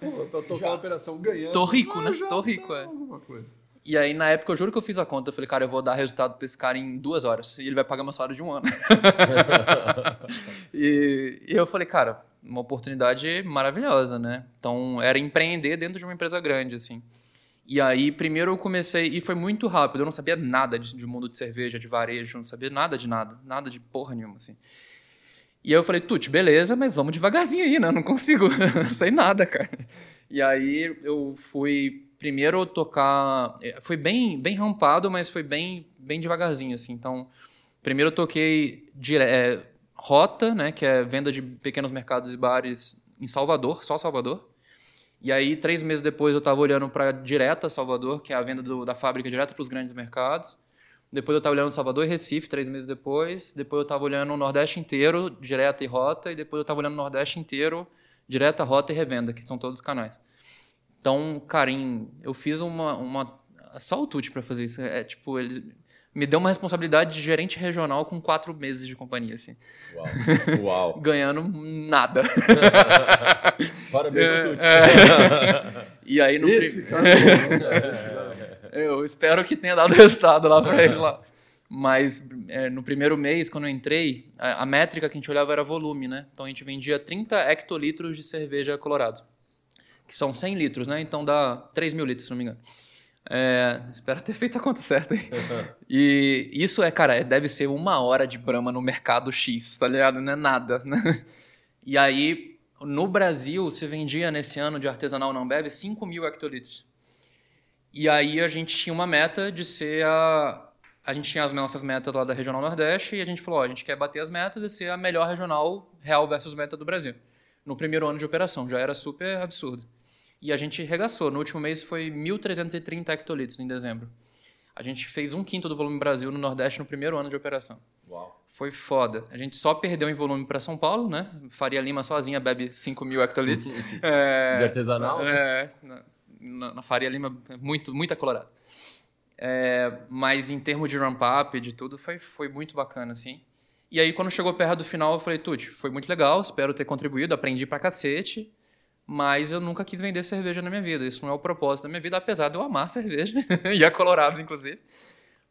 Pô, pra tocar já. a operação ganhando. Tô rico, né? Tô rico, é. Alguma coisa. E aí, na época, eu juro que eu fiz a conta. Eu falei, cara, eu vou dar resultado pra esse cara em duas horas. E ele vai pagar meu salário de um ano. [laughs] e, e, eu falei, cara, uma oportunidade maravilhosa, né? Então, era empreender dentro de uma empresa grande, assim. E aí, primeiro eu comecei, e foi muito rápido. Eu não sabia nada de, de mundo de cerveja, de varejo, não sabia nada de nada. Nada de porra nenhuma, assim. E aí eu falei, Tuti, beleza, mas vamos devagarzinho aí, né? Não consigo, não [laughs] sei nada, cara. E aí eu fui primeiro tocar. É, foi bem, bem rampado, mas foi bem, bem devagarzinho, assim. Então, primeiro eu toquei dire... É, Rota, né, que é venda de pequenos mercados e bares em Salvador, só Salvador. E aí, três meses depois, eu estava olhando para Direta Salvador, que é a venda do, da fábrica direta para os grandes mercados. Depois eu estava olhando Salvador e Recife, três meses depois. Depois eu estava olhando o Nordeste inteiro, direta e rota. E depois eu estava olhando o Nordeste inteiro, direta, rota e revenda, que são todos os canais. Então, cara, em, eu fiz uma, uma só o Tuti para fazer isso. É tipo, ele me deu uma responsabilidade de gerente regional com quatro meses de companhia, assim. Uau. Uau. [laughs] Ganhando nada. [laughs] Parabéns é. É. E aí no esse cara, é [laughs] Eu espero que tenha dado resultado lá para ele lá. Mas é, no primeiro mês, quando eu entrei, a, a métrica que a gente olhava era volume, né? Então a gente vendia 30 hectolitros de cerveja colorado que são 100 litros, né? Então dá 3 mil litros, se não me engano. É, espero ter feito a conta certa. Aí. [laughs] e isso é, cara, deve ser uma hora de Brahma no mercado X, tá ligado? Não é nada, né? E aí, no Brasil, se vendia nesse ano de artesanal não bebe 5 mil hectolitros. E aí a gente tinha uma meta de ser a. A gente tinha as nossas metas lá da Regional Nordeste e a gente falou: ó, a gente quer bater as metas e ser a melhor regional real versus meta do Brasil. No primeiro ano de operação, já era super absurdo. E a gente regaçou. No último mês foi 1.330 hectolitros em dezembro. A gente fez um quinto do volume Brasil no Nordeste no primeiro ano de operação. Uau. Foi foda. A gente só perdeu em volume para São Paulo, né? Faria Lima sozinha bebe 5 mil hectolitros. [laughs] é, de artesanal? É, na, na Faria Lima, muito, muito colorado. É, mas em termos de ramp-up, de tudo, foi, foi muito bacana, assim. E aí, quando chegou perto do final, eu falei, Tuti, foi muito legal, espero ter contribuído, aprendi pra cacete, mas eu nunca quis vender cerveja na minha vida. Isso não é o propósito da minha vida, apesar de eu amar cerveja, [laughs] e é colorado, inclusive.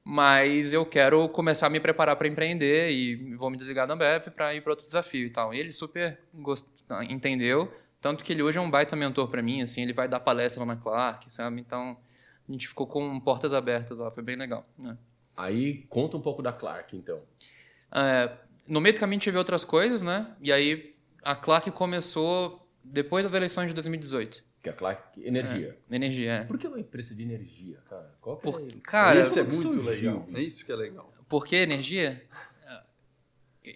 Mas eu quero começar a me preparar para empreender e vou me desligar da Ambev para ir para outro desafio e tal. E ele super gost... entendeu, tanto que ele hoje é um baita mentor para mim, assim, ele vai dar palestra lá na Clark, sabe? Então, a gente ficou com portas abertas lá, foi bem legal. Né? Aí, conta um pouco da Clark, então. É, no meio do caminho tive outras coisas, né? E aí, a Clark começou depois das eleições de 2018. Que é a Clark Energia. É, energia, é. Por que uma empresa de energia, cara? Qual que Por, é? Cara, isso é muito legal. É isso que é legal. Por que energia?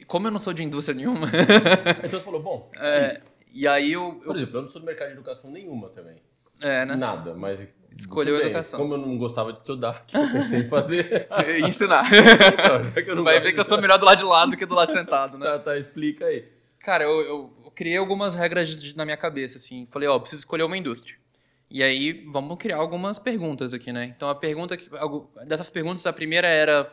Como eu não sou de indústria nenhuma. [laughs] então você falou, bom. [laughs] É, e aí eu, eu. Por exemplo, eu não sou do mercado de educação nenhuma também. É, né? Nada, mas. Escolheu bem, educação. Como eu não gostava de estudar, que eu pensei em fazer. [laughs] ensinar. Não, Vai ver que eu sou melhor do lado de lá do que do lado sentado, né? Tá, tá, explica aí. Cara, eu, eu criei algumas regras de, na minha cabeça, assim. Falei, ó, preciso escolher uma indústria. E aí, vamos criar algumas perguntas aqui, né? Então, a pergunta que... Dessas perguntas, a primeira era...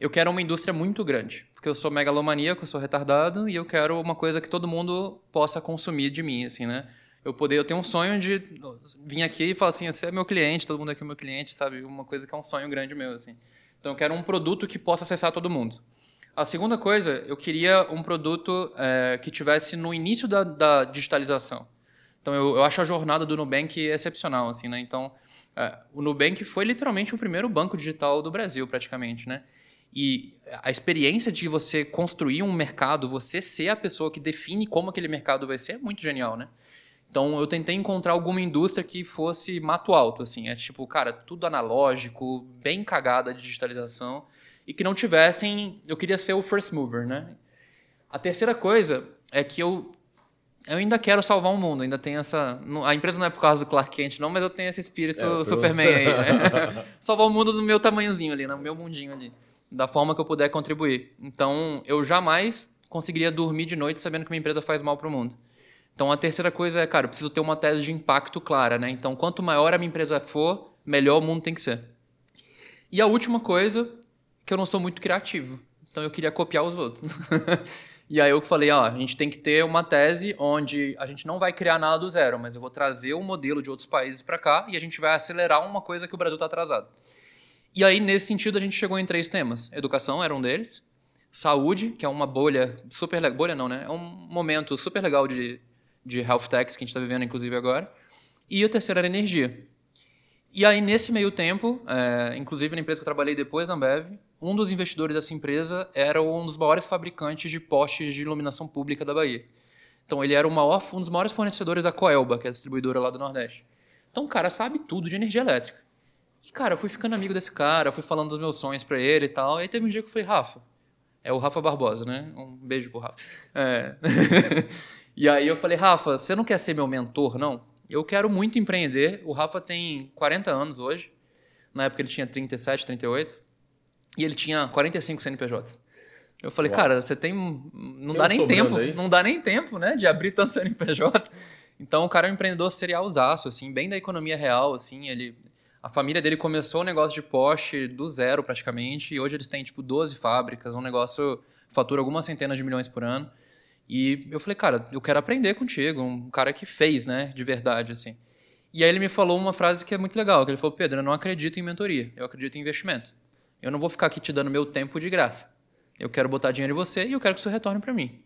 Eu quero uma indústria muito grande. Porque eu sou megalomaníaco, eu sou retardado. E eu quero uma coisa que todo mundo possa consumir de mim, assim, né? Eu poder... Eu tenho um sonho de vir aqui e falar assim, você é meu cliente, todo mundo aqui é meu cliente, sabe? Uma coisa que é um sonho grande meu, assim. Então, eu quero um produto que possa acessar todo mundo. A segunda coisa, eu queria um produto é, que tivesse no início da, da digitalização. Então, eu, eu, acho a jornada do Nubank excepcional, assim, né? Então, é, o Nubank foi literalmente o primeiro banco digital do Brasil, praticamente, né? E a experiência de você construir um mercado, você ser a pessoa que define como aquele mercado vai ser, é muito genial, né? Então, eu tentei encontrar alguma indústria que fosse mato alto, assim. É tipo, cara, tudo analógico, bem cagada de digitalização e que não tivessem. Eu queria ser o first mover, né? A terceira coisa é que eu eu ainda quero salvar o mundo, ainda tem essa. A empresa não é por causa do Clark Kent, não, mas eu tenho esse espírito é, Superman aí. Né? [laughs] [laughs] salvar o mundo do meu tamanhozinho ali, no meu mundinho ali. Da forma que eu puder contribuir. Então, eu jamais conseguiria dormir de noite sabendo que minha empresa faz mal para o mundo. Então, a terceira coisa é, cara, eu preciso ter uma tese de impacto clara, né? Então, quanto maior a minha empresa for, melhor o mundo tem que ser. E a última coisa que eu não sou muito criativo. Então eu queria copiar os outros. [laughs] e aí eu falei, ó, a gente tem que ter uma tese onde a gente não vai criar nada do zero, mas eu vou trazer um modelo de outros países para cá e a gente vai acelerar uma coisa que o Brasil está atrasado. E aí nesse sentido a gente chegou em três temas. Educação era um deles, saúde, que é uma bolha super legal, bolha não, né? É um momento super legal de de health techs que a gente está vivendo inclusive agora. E o terceiro era energia. E aí, nesse meio tempo, é, inclusive na empresa que eu trabalhei depois, na Ambev, um dos investidores dessa empresa era um dos maiores fabricantes de postes de iluminação pública da Bahia. Então, ele era maior, um dos maiores fornecedores da Coelba, que é a distribuidora lá do Nordeste. Então, o cara sabe tudo de energia elétrica. E, cara, eu fui ficando amigo desse cara, fui falando dos meus sonhos para ele e tal. E aí teve um dia que eu falei, Rafa, é o Rafa Barbosa, né? Um beijo pro Rafa. É. [laughs] e aí eu falei, Rafa, você não quer ser meu mentor, não? Eu quero muito empreender. O Rafa tem 40 anos hoje. Na época ele tinha 37, 38. E ele tinha 45 CNPJs. Eu falei, Uau. cara, você tem. Não tem dá nem tempo. Aí? Não dá nem tempo, né? De abrir tanto CNPJ. Então o cara é um empreendedor serialzaço, assim, bem da economia real, assim. Ele. A família dele começou o negócio de Porsche do zero, praticamente, e hoje eles têm, tipo, 12 fábricas, um negócio fatura algumas centenas de milhões por ano. E eu falei, cara, eu quero aprender contigo, um cara que fez, né, de verdade, assim. E aí ele me falou uma frase que é muito legal, que ele falou, Pedro, eu não acredito em mentoria, eu acredito em investimento. Eu não vou ficar aqui te dando meu tempo de graça. Eu quero botar dinheiro em você e eu quero que isso retorne para mim.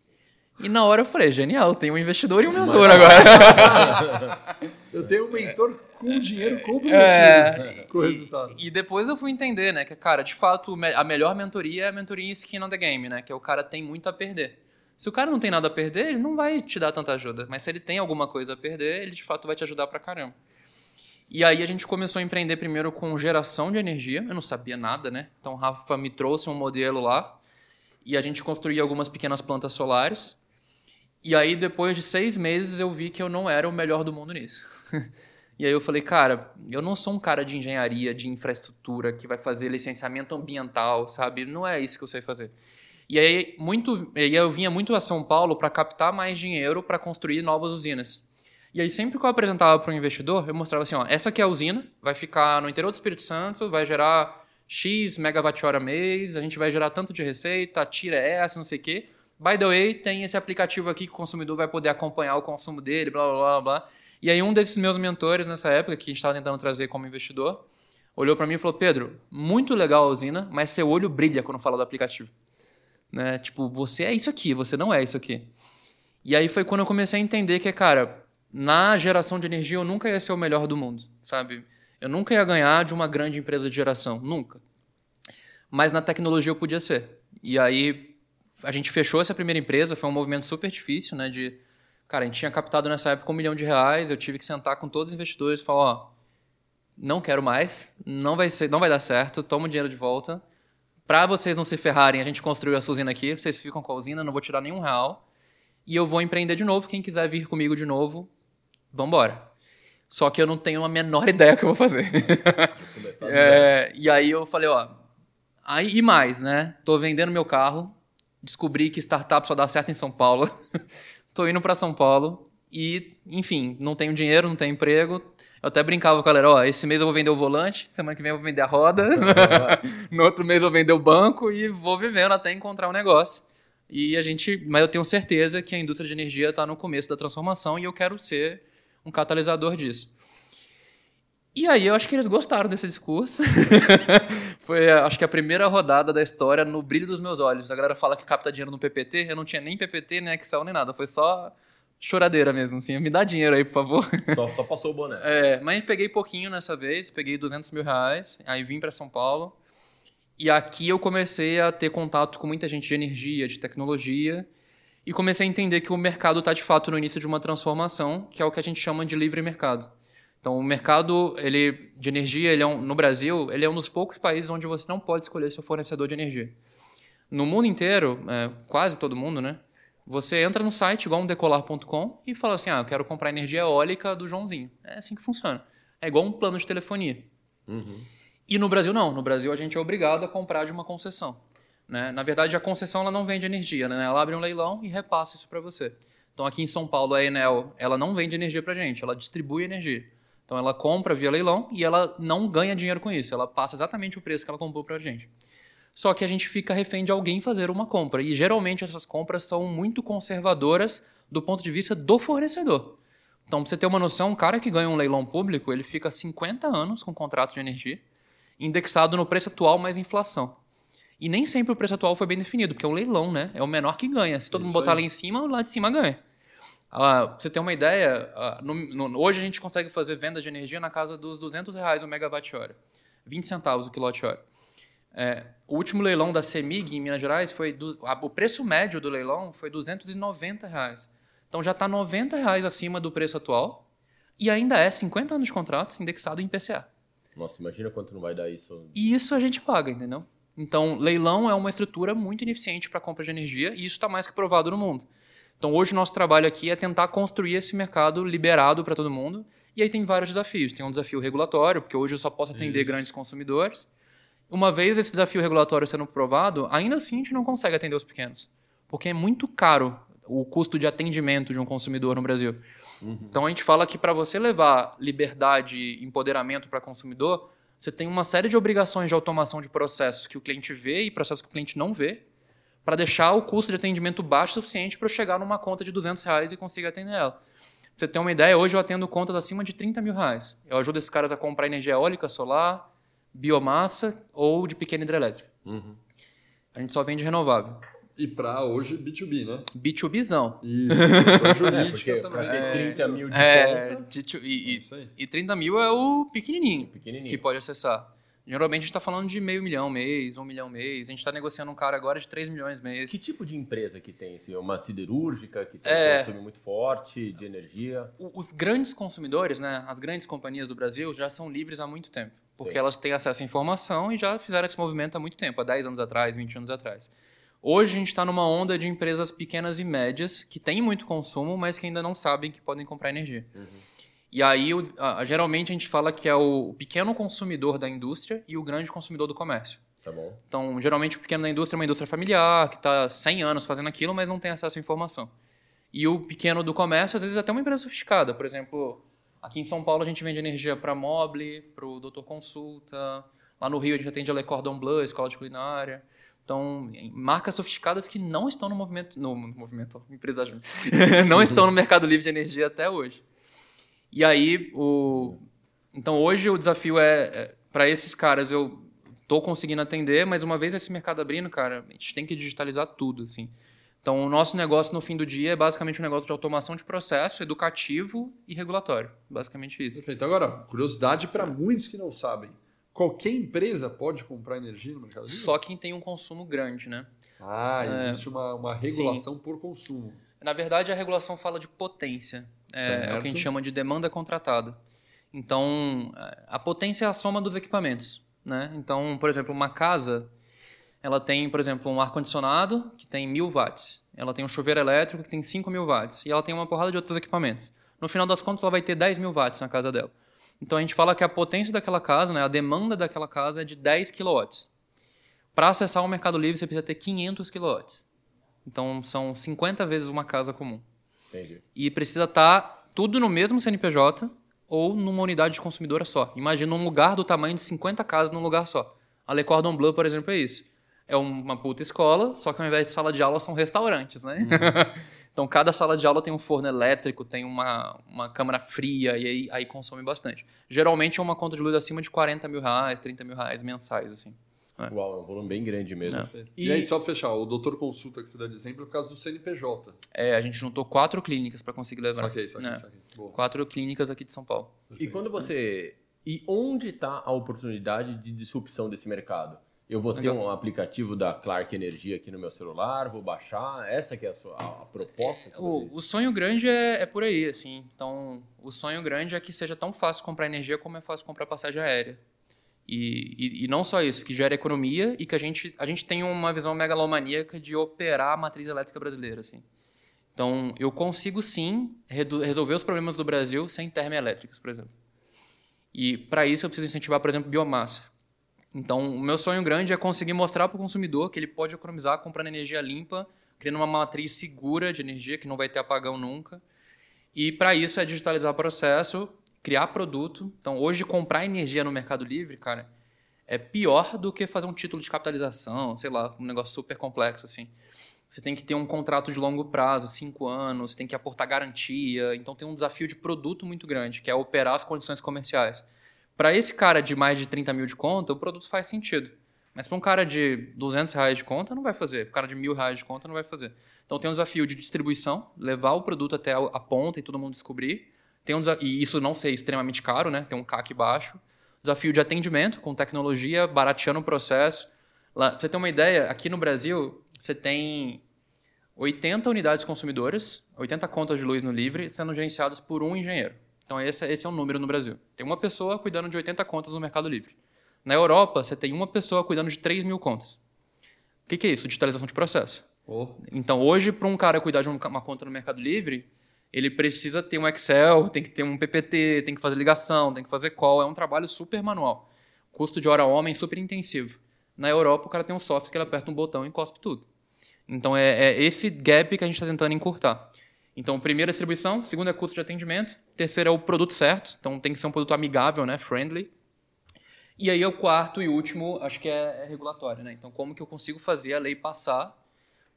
E na hora eu falei, genial, tem um investidor e um mentor agora. [laughs] eu tenho um mentor com dinheiro comprometido é, com o resultado. E, e, depois eu fui entender, né, que, cara, de fato, a melhor mentoria é a mentoria skin on the game, né, que é o cara tem muito a perder. Se o cara não tem nada a perder, ele não vai te dar tanta ajuda. Mas se ele tem alguma coisa a perder, ele de fato vai te ajudar pra caramba. E aí a gente começou a empreender primeiro com geração de energia. Eu não sabia nada, né? Então o Rafa me trouxe um modelo lá e a gente construía algumas pequenas plantas solares. E aí depois de seis meses eu vi que eu não era o melhor do mundo nisso. [laughs] e aí eu falei, cara, eu não sou um cara de engenharia, de infraestrutura que vai fazer licenciamento ambiental, sabe? Não é isso que eu sei fazer. E aí, muito, e aí eu vinha muito a São Paulo para captar mais dinheiro para construir novas usinas. E aí, sempre que eu apresentava para um investidor, eu mostrava assim: ó, essa aqui é a usina, vai ficar no interior do Espírito Santo, vai gerar X megawatt-hora mês, a gente vai gerar tanto de receita, tira essa, não sei o quê. By the way, tem esse aplicativo aqui que o consumidor vai poder acompanhar o consumo dele, blá, blá, blá, blá. E aí, um desses meus mentores nessa época, que a gente estava tentando trazer como investidor, olhou para mim e falou: Pedro, muito legal a usina, mas seu olho brilha quando fala do aplicativo. Né? Tipo, você é isso aqui, você não é isso aqui. E aí foi quando eu comecei a entender que, cara, na geração de energia eu nunca ia ser o melhor do mundo, sabe? Eu nunca ia ganhar de uma grande empresa de geração, nunca. Mas na tecnologia eu podia ser. E aí a gente fechou essa primeira empresa, foi um movimento super difícil, né? De, cara, a gente tinha captado nessa época um milhão de reais, eu tive que sentar com todos os investidores e falar, ó, não quero mais, não vai ser, não vai dar certo, toma o dinheiro de volta para vocês não se ferrarem, a gente construiu essa usina aqui, vocês ficam com a usina, não vou tirar nenhum real. E eu vou empreender de novo. Quem quiser vir comigo de novo, vambora. Só que eu não tenho a menor [laughs] ideia que eu vou fazer. é, e aí eu falei, ó. Aí, e mais, né? Tô vendendo meu carro. Descobri que startup só dá certo em São Paulo. [laughs] Tô indo para São Paulo. E, enfim, não tenho dinheiro, não tenho emprego. Eu até brincava com a galera, ó, esse mês eu vou vender o volante, semana que vem eu vou vender a roda, [laughs] no outro mês eu vou vender o banco e vou vivendo até encontrar um negócio. E a gente, mas eu tenho certeza que a indústria de energia está no começo da transformação e eu quero ser um catalisador disso. E aí eu acho que eles gostaram desse discurso. [laughs] Foi, acho que a primeira rodada da história no brilho dos meus olhos. A galera fala que capta dinheiro no PPT, eu não tinha nem PPT, nem Excel, nem nada. Foi só choradeira mesmo, assim. Me dá dinheiro aí, por favor. Só, só passou o boné. É, mas peguei pouquinho nessa vez, peguei 200 mil reais, aí vim para São Paulo. E aqui eu comecei a ter contato com muita gente de energia, de tecnologia, e comecei a entender que o mercado está de fato no início de uma transformação, que é o que a gente chama de livre mercado. Então, o mercado ele, de energia, ele é um, no Brasil, ele é um dos poucos países onde você não pode escolher seu fornecedor de energia. No mundo inteiro, é, quase todo mundo, né? Você entra no site igual um decolar.com e fala assim: ah, eu quero comprar energia eólica do Joãozinho. É assim que funciona. É igual um plano de telefonia. Uhum. E no Brasil não. No Brasil a gente é obrigado a comprar de uma concessão. Né? Na verdade, a concessão ela não vende energia, né? ela abre um leilão e repassa isso para você. Então aqui em São Paulo a Enel ela não vende energia para gente, ela distribui energia. Então ela compra via leilão e ela não ganha dinheiro com isso, ela passa exatamente o preço que ela comprou para gente. Só que a gente fica refém de alguém fazer uma compra. E geralmente essas compras são muito conservadoras do ponto de vista do fornecedor. Então, pra você ter uma noção, um cara que ganha um leilão público, ele fica 50 anos com contrato de energia, indexado no preço atual mais inflação. E nem sempre o preço atual foi bem definido, porque é um leilão, né? É o menor que ganha. Se todo mundo botar aí. lá em cima, o lá de cima ganha. Ah, pra você ter uma ideia, ah, no, no, hoje a gente consegue fazer venda de energia na casa dos 200 reais o megawatt-hora. 20 centavos o quilowatt-hora. É, o último leilão da CEMIG em Minas Gerais foi do, a, o preço médio do leilão foi 290 reais. Então já está 90 reais acima do preço atual e ainda é 50 anos de contrato indexado em PCA. Nossa, imagina quanto não vai dar isso. E isso a gente paga, entendeu? Então, leilão é uma estrutura muito ineficiente para compra de energia e isso está mais que provado no mundo. Então, hoje o nosso trabalho aqui é tentar construir esse mercado liberado para todo mundo. E aí tem vários desafios. Tem um desafio regulatório, porque hoje eu só posso atender isso. grandes consumidores. Uma vez esse desafio regulatório sendo provado, ainda assim a gente não consegue atender os pequenos. Porque é muito caro o custo de atendimento de um consumidor no Brasil. Uhum. Então a gente fala que para você levar liberdade e empoderamento para o consumidor, você tem uma série de obrigações de automação de processos que o cliente vê e processos que o cliente não vê, para deixar o custo de atendimento baixo o suficiente para eu chegar numa conta de 200 reais e conseguir atender ela. Pra você ter uma ideia, hoje eu atendo contas acima de 30 mil reais. Eu ajudo esses caras a comprar energia eólica, solar, biomassa ou de pequena hidrelétrica. Uhum. A gente só vende renovável. E para hoje B2B, né? B2Bzão. E [laughs] É, jurídica porque também. pra ter 30 mil de É, conta, de tu- É e, isso aí. e, e 30 mil é o pequenininho, pequenininho. que pode acessar. Geralmente a gente está falando de meio milhão mês, um milhão mês. A gente está negociando um cara agora de 3 milhões mês. Que tipo de empresa que tem? Assim, uma siderúrgica que tem É. um consumo muito forte de energia? O- Os grandes consumidores, né, as grandes companhias do Brasil já são livres há muito tempo. Porque Sim. elas têm acesso à informação e já fizeram esse movimento há muito tempo, há 10 anos atrás, 20 anos atrás. Hoje a gente está numa onda de empresas pequenas e médias que têm muito consumo, mas que ainda não sabem que podem comprar energia. E aí, o- a- geralmente, a gente fala que é o pequeno consumidor da indústria e o grande consumidor do comércio. Tá bom? Então, geralmente, o pequeno da indústria é uma indústria familiar, que está 100 anos fazendo aquilo, mas não tem acesso à informação. E o pequeno do comércio, às vezes, até uma empresa sofisticada. Por exemplo, aqui em São Paulo, a gente vende energia para Mobile, para o Doutor Consulta. Lá no Rio, a gente atende a Le Cordon Bleu, Escola de Culinária. Então, marcas sofisticadas que não estão no movimento... No movimento, [laughs] empresa junto. [laughs] não estão no mercado livre de energia até hoje. E aí, o... Então, hoje, o desafio é... é para esses caras, eu tô conseguindo atender, mas uma vez esse mercado abrindo, cara, a gente tem que digitalizar tudo, assim. Então, o nosso negócio no fim do dia é basicamente um negócio de automação de processo, educativo e regulatório. Basicamente isso. Perfeito. Agora, curiosidade para muitos que não sabem. Qualquer empresa pode comprar energia no Mercado Livre? Só quem tem um consumo grande, né? Ah, existe uma, uma regulação por consumo. Na verdade, a regulação fala de potência. É, é o que a gente chama de demanda contratada. Então, a potência é a soma dos equipamentos. Né? Então, por exemplo, uma casa, ela tem, por exemplo, um ar-condicionado que tem mil watts. Ela tem um chuveiro elétrico que tem 5 mil watts. E ela tem uma porrada de outros equipamentos. No final das contas, ela vai ter 10 mil watts na casa dela. Então, a gente fala que a potência daquela casa, né, a demanda daquela casa é de 10 kilowatts. Para acessar o Mercado Livre, você precisa ter 500 kilowatts. Então, são 50 vezes uma casa comum. Entendi. E precisa estar tudo no mesmo CNPJ ou numa unidade de consumidora só. Imagina um lugar do tamanho de 50 casas num lugar só. A Le Cordon Bleu, por exemplo, é isso. É uma puta escola, só que ao invés de sala de aula são restaurantes, né? [laughs] então cada sala de aula tem um forno elétrico, tem uma, uma câmara fria e aí, aí consome bastante. Geralmente é uma conta de luz acima de 40 mil reais, 30 mil reais mensais, assim. É. Uau, é um volume bem grande mesmo. É. E... aí, só fechar, o doutor consulta que você dá de exemplo é por causa do CNPJ. É, a gente juntou quatro clínicas para conseguir levar. Saquei, saquei, É. saquei. Boa. Quatro clínicas aqui de São Paulo. E quando você. E onde está a oportunidade de disrupção desse mercado? Eu vou ter um aplicativo da Clark Energia aqui no meu celular, vou baixar. Essa que é a, sua, a, a proposta de O, o sonho grande é, é por aí, assim. Então, o sonho grande é que seja tão fácil comprar energia como é fácil comprar passagem aérea. E, e, e não só isso, que gere economia e que a gente, a gente tem uma visão megalomaníaca de operar a matriz elétrica brasileira, assim. Então, eu consigo sim resolver os problemas do Brasil sem termoelétricas, por exemplo. E para isso eu preciso incentivar, por exemplo, biomassa. Então, o meu sonho grande é conseguir mostrar para o consumidor que ele pode economizar comprando energia limpa, criando uma matriz segura de energia que não vai ter apagão nunca. E para isso é digitalizar o processo, criar produto. Então, hoje comprar energia no Mercado Livre, cara, é pior do que fazer um título de capitalização, sei lá, um negócio super complexo assim. Você tem que ter um contrato de longo prazo, cinco anos, tem que aportar garantia. Então tem um desafio de produto muito grande, que é operar as condições comerciais. Para esse cara de mais de 30 mil de conta, o produto faz sentido. Mas para um cara de 200 reais de conta, não vai fazer. Para um cara de mil reais de conta, não vai fazer. Então tem um desafio de distribuição, levar o produto até a ponta e todo mundo descobrir. Tem um desa- e isso não ser extremamente caro, né? Tem um CAC baixo. Desafio de atendimento com tecnologia, barateando o processo. Pra você ter uma ideia, aqui no Brasil, você tem 80 unidades consumidoras, 80 contas de luz no livre, sendo gerenciadas por um engenheiro. Então, esse, esse é o número no Brasil. Tem uma pessoa cuidando de 80 contas no Mercado Livre. Na Europa, você tem uma pessoa cuidando de 3 mil contas. O que, que é isso? Digitalização de processo. Oh, Então, hoje, para um cara cuidar de um- uma conta no Mercado Livre, ele precisa ter um Excel, tem que ter um PPT, tem que fazer ligação, tem que fazer call. É um trabalho super manual. Custo de hora homem super intensivo. Na Europa, o cara tem um software que ele aperta um botão e cospe tudo. Então, é, é esse gap que a gente está tentando encurtar. Então, primeiro é distribuição, segundo é custo de atendimento, terceiro é o produto certo, então tem que ser um produto amigável, né, friendly. E aí, o quarto e último, acho que é, é regulatório, né? Então, como que eu consigo fazer a lei passar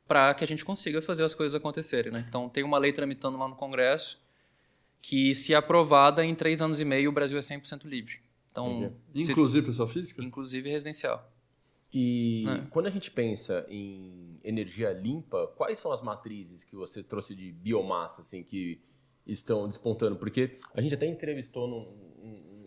para que a gente consiga fazer as coisas acontecerem, né? Então, tem uma lei tramitando lá no Congresso que, se aprovada, em três anos e meio, o Brasil é 100% livre. Então, se- inclusive pessoa física? inclusive residencial. E é. quando a gente pensa em energia limpa, quais são as matrizes que você trouxe de biomassa, assim, que estão despontando? Porque a gente até entrevistou num,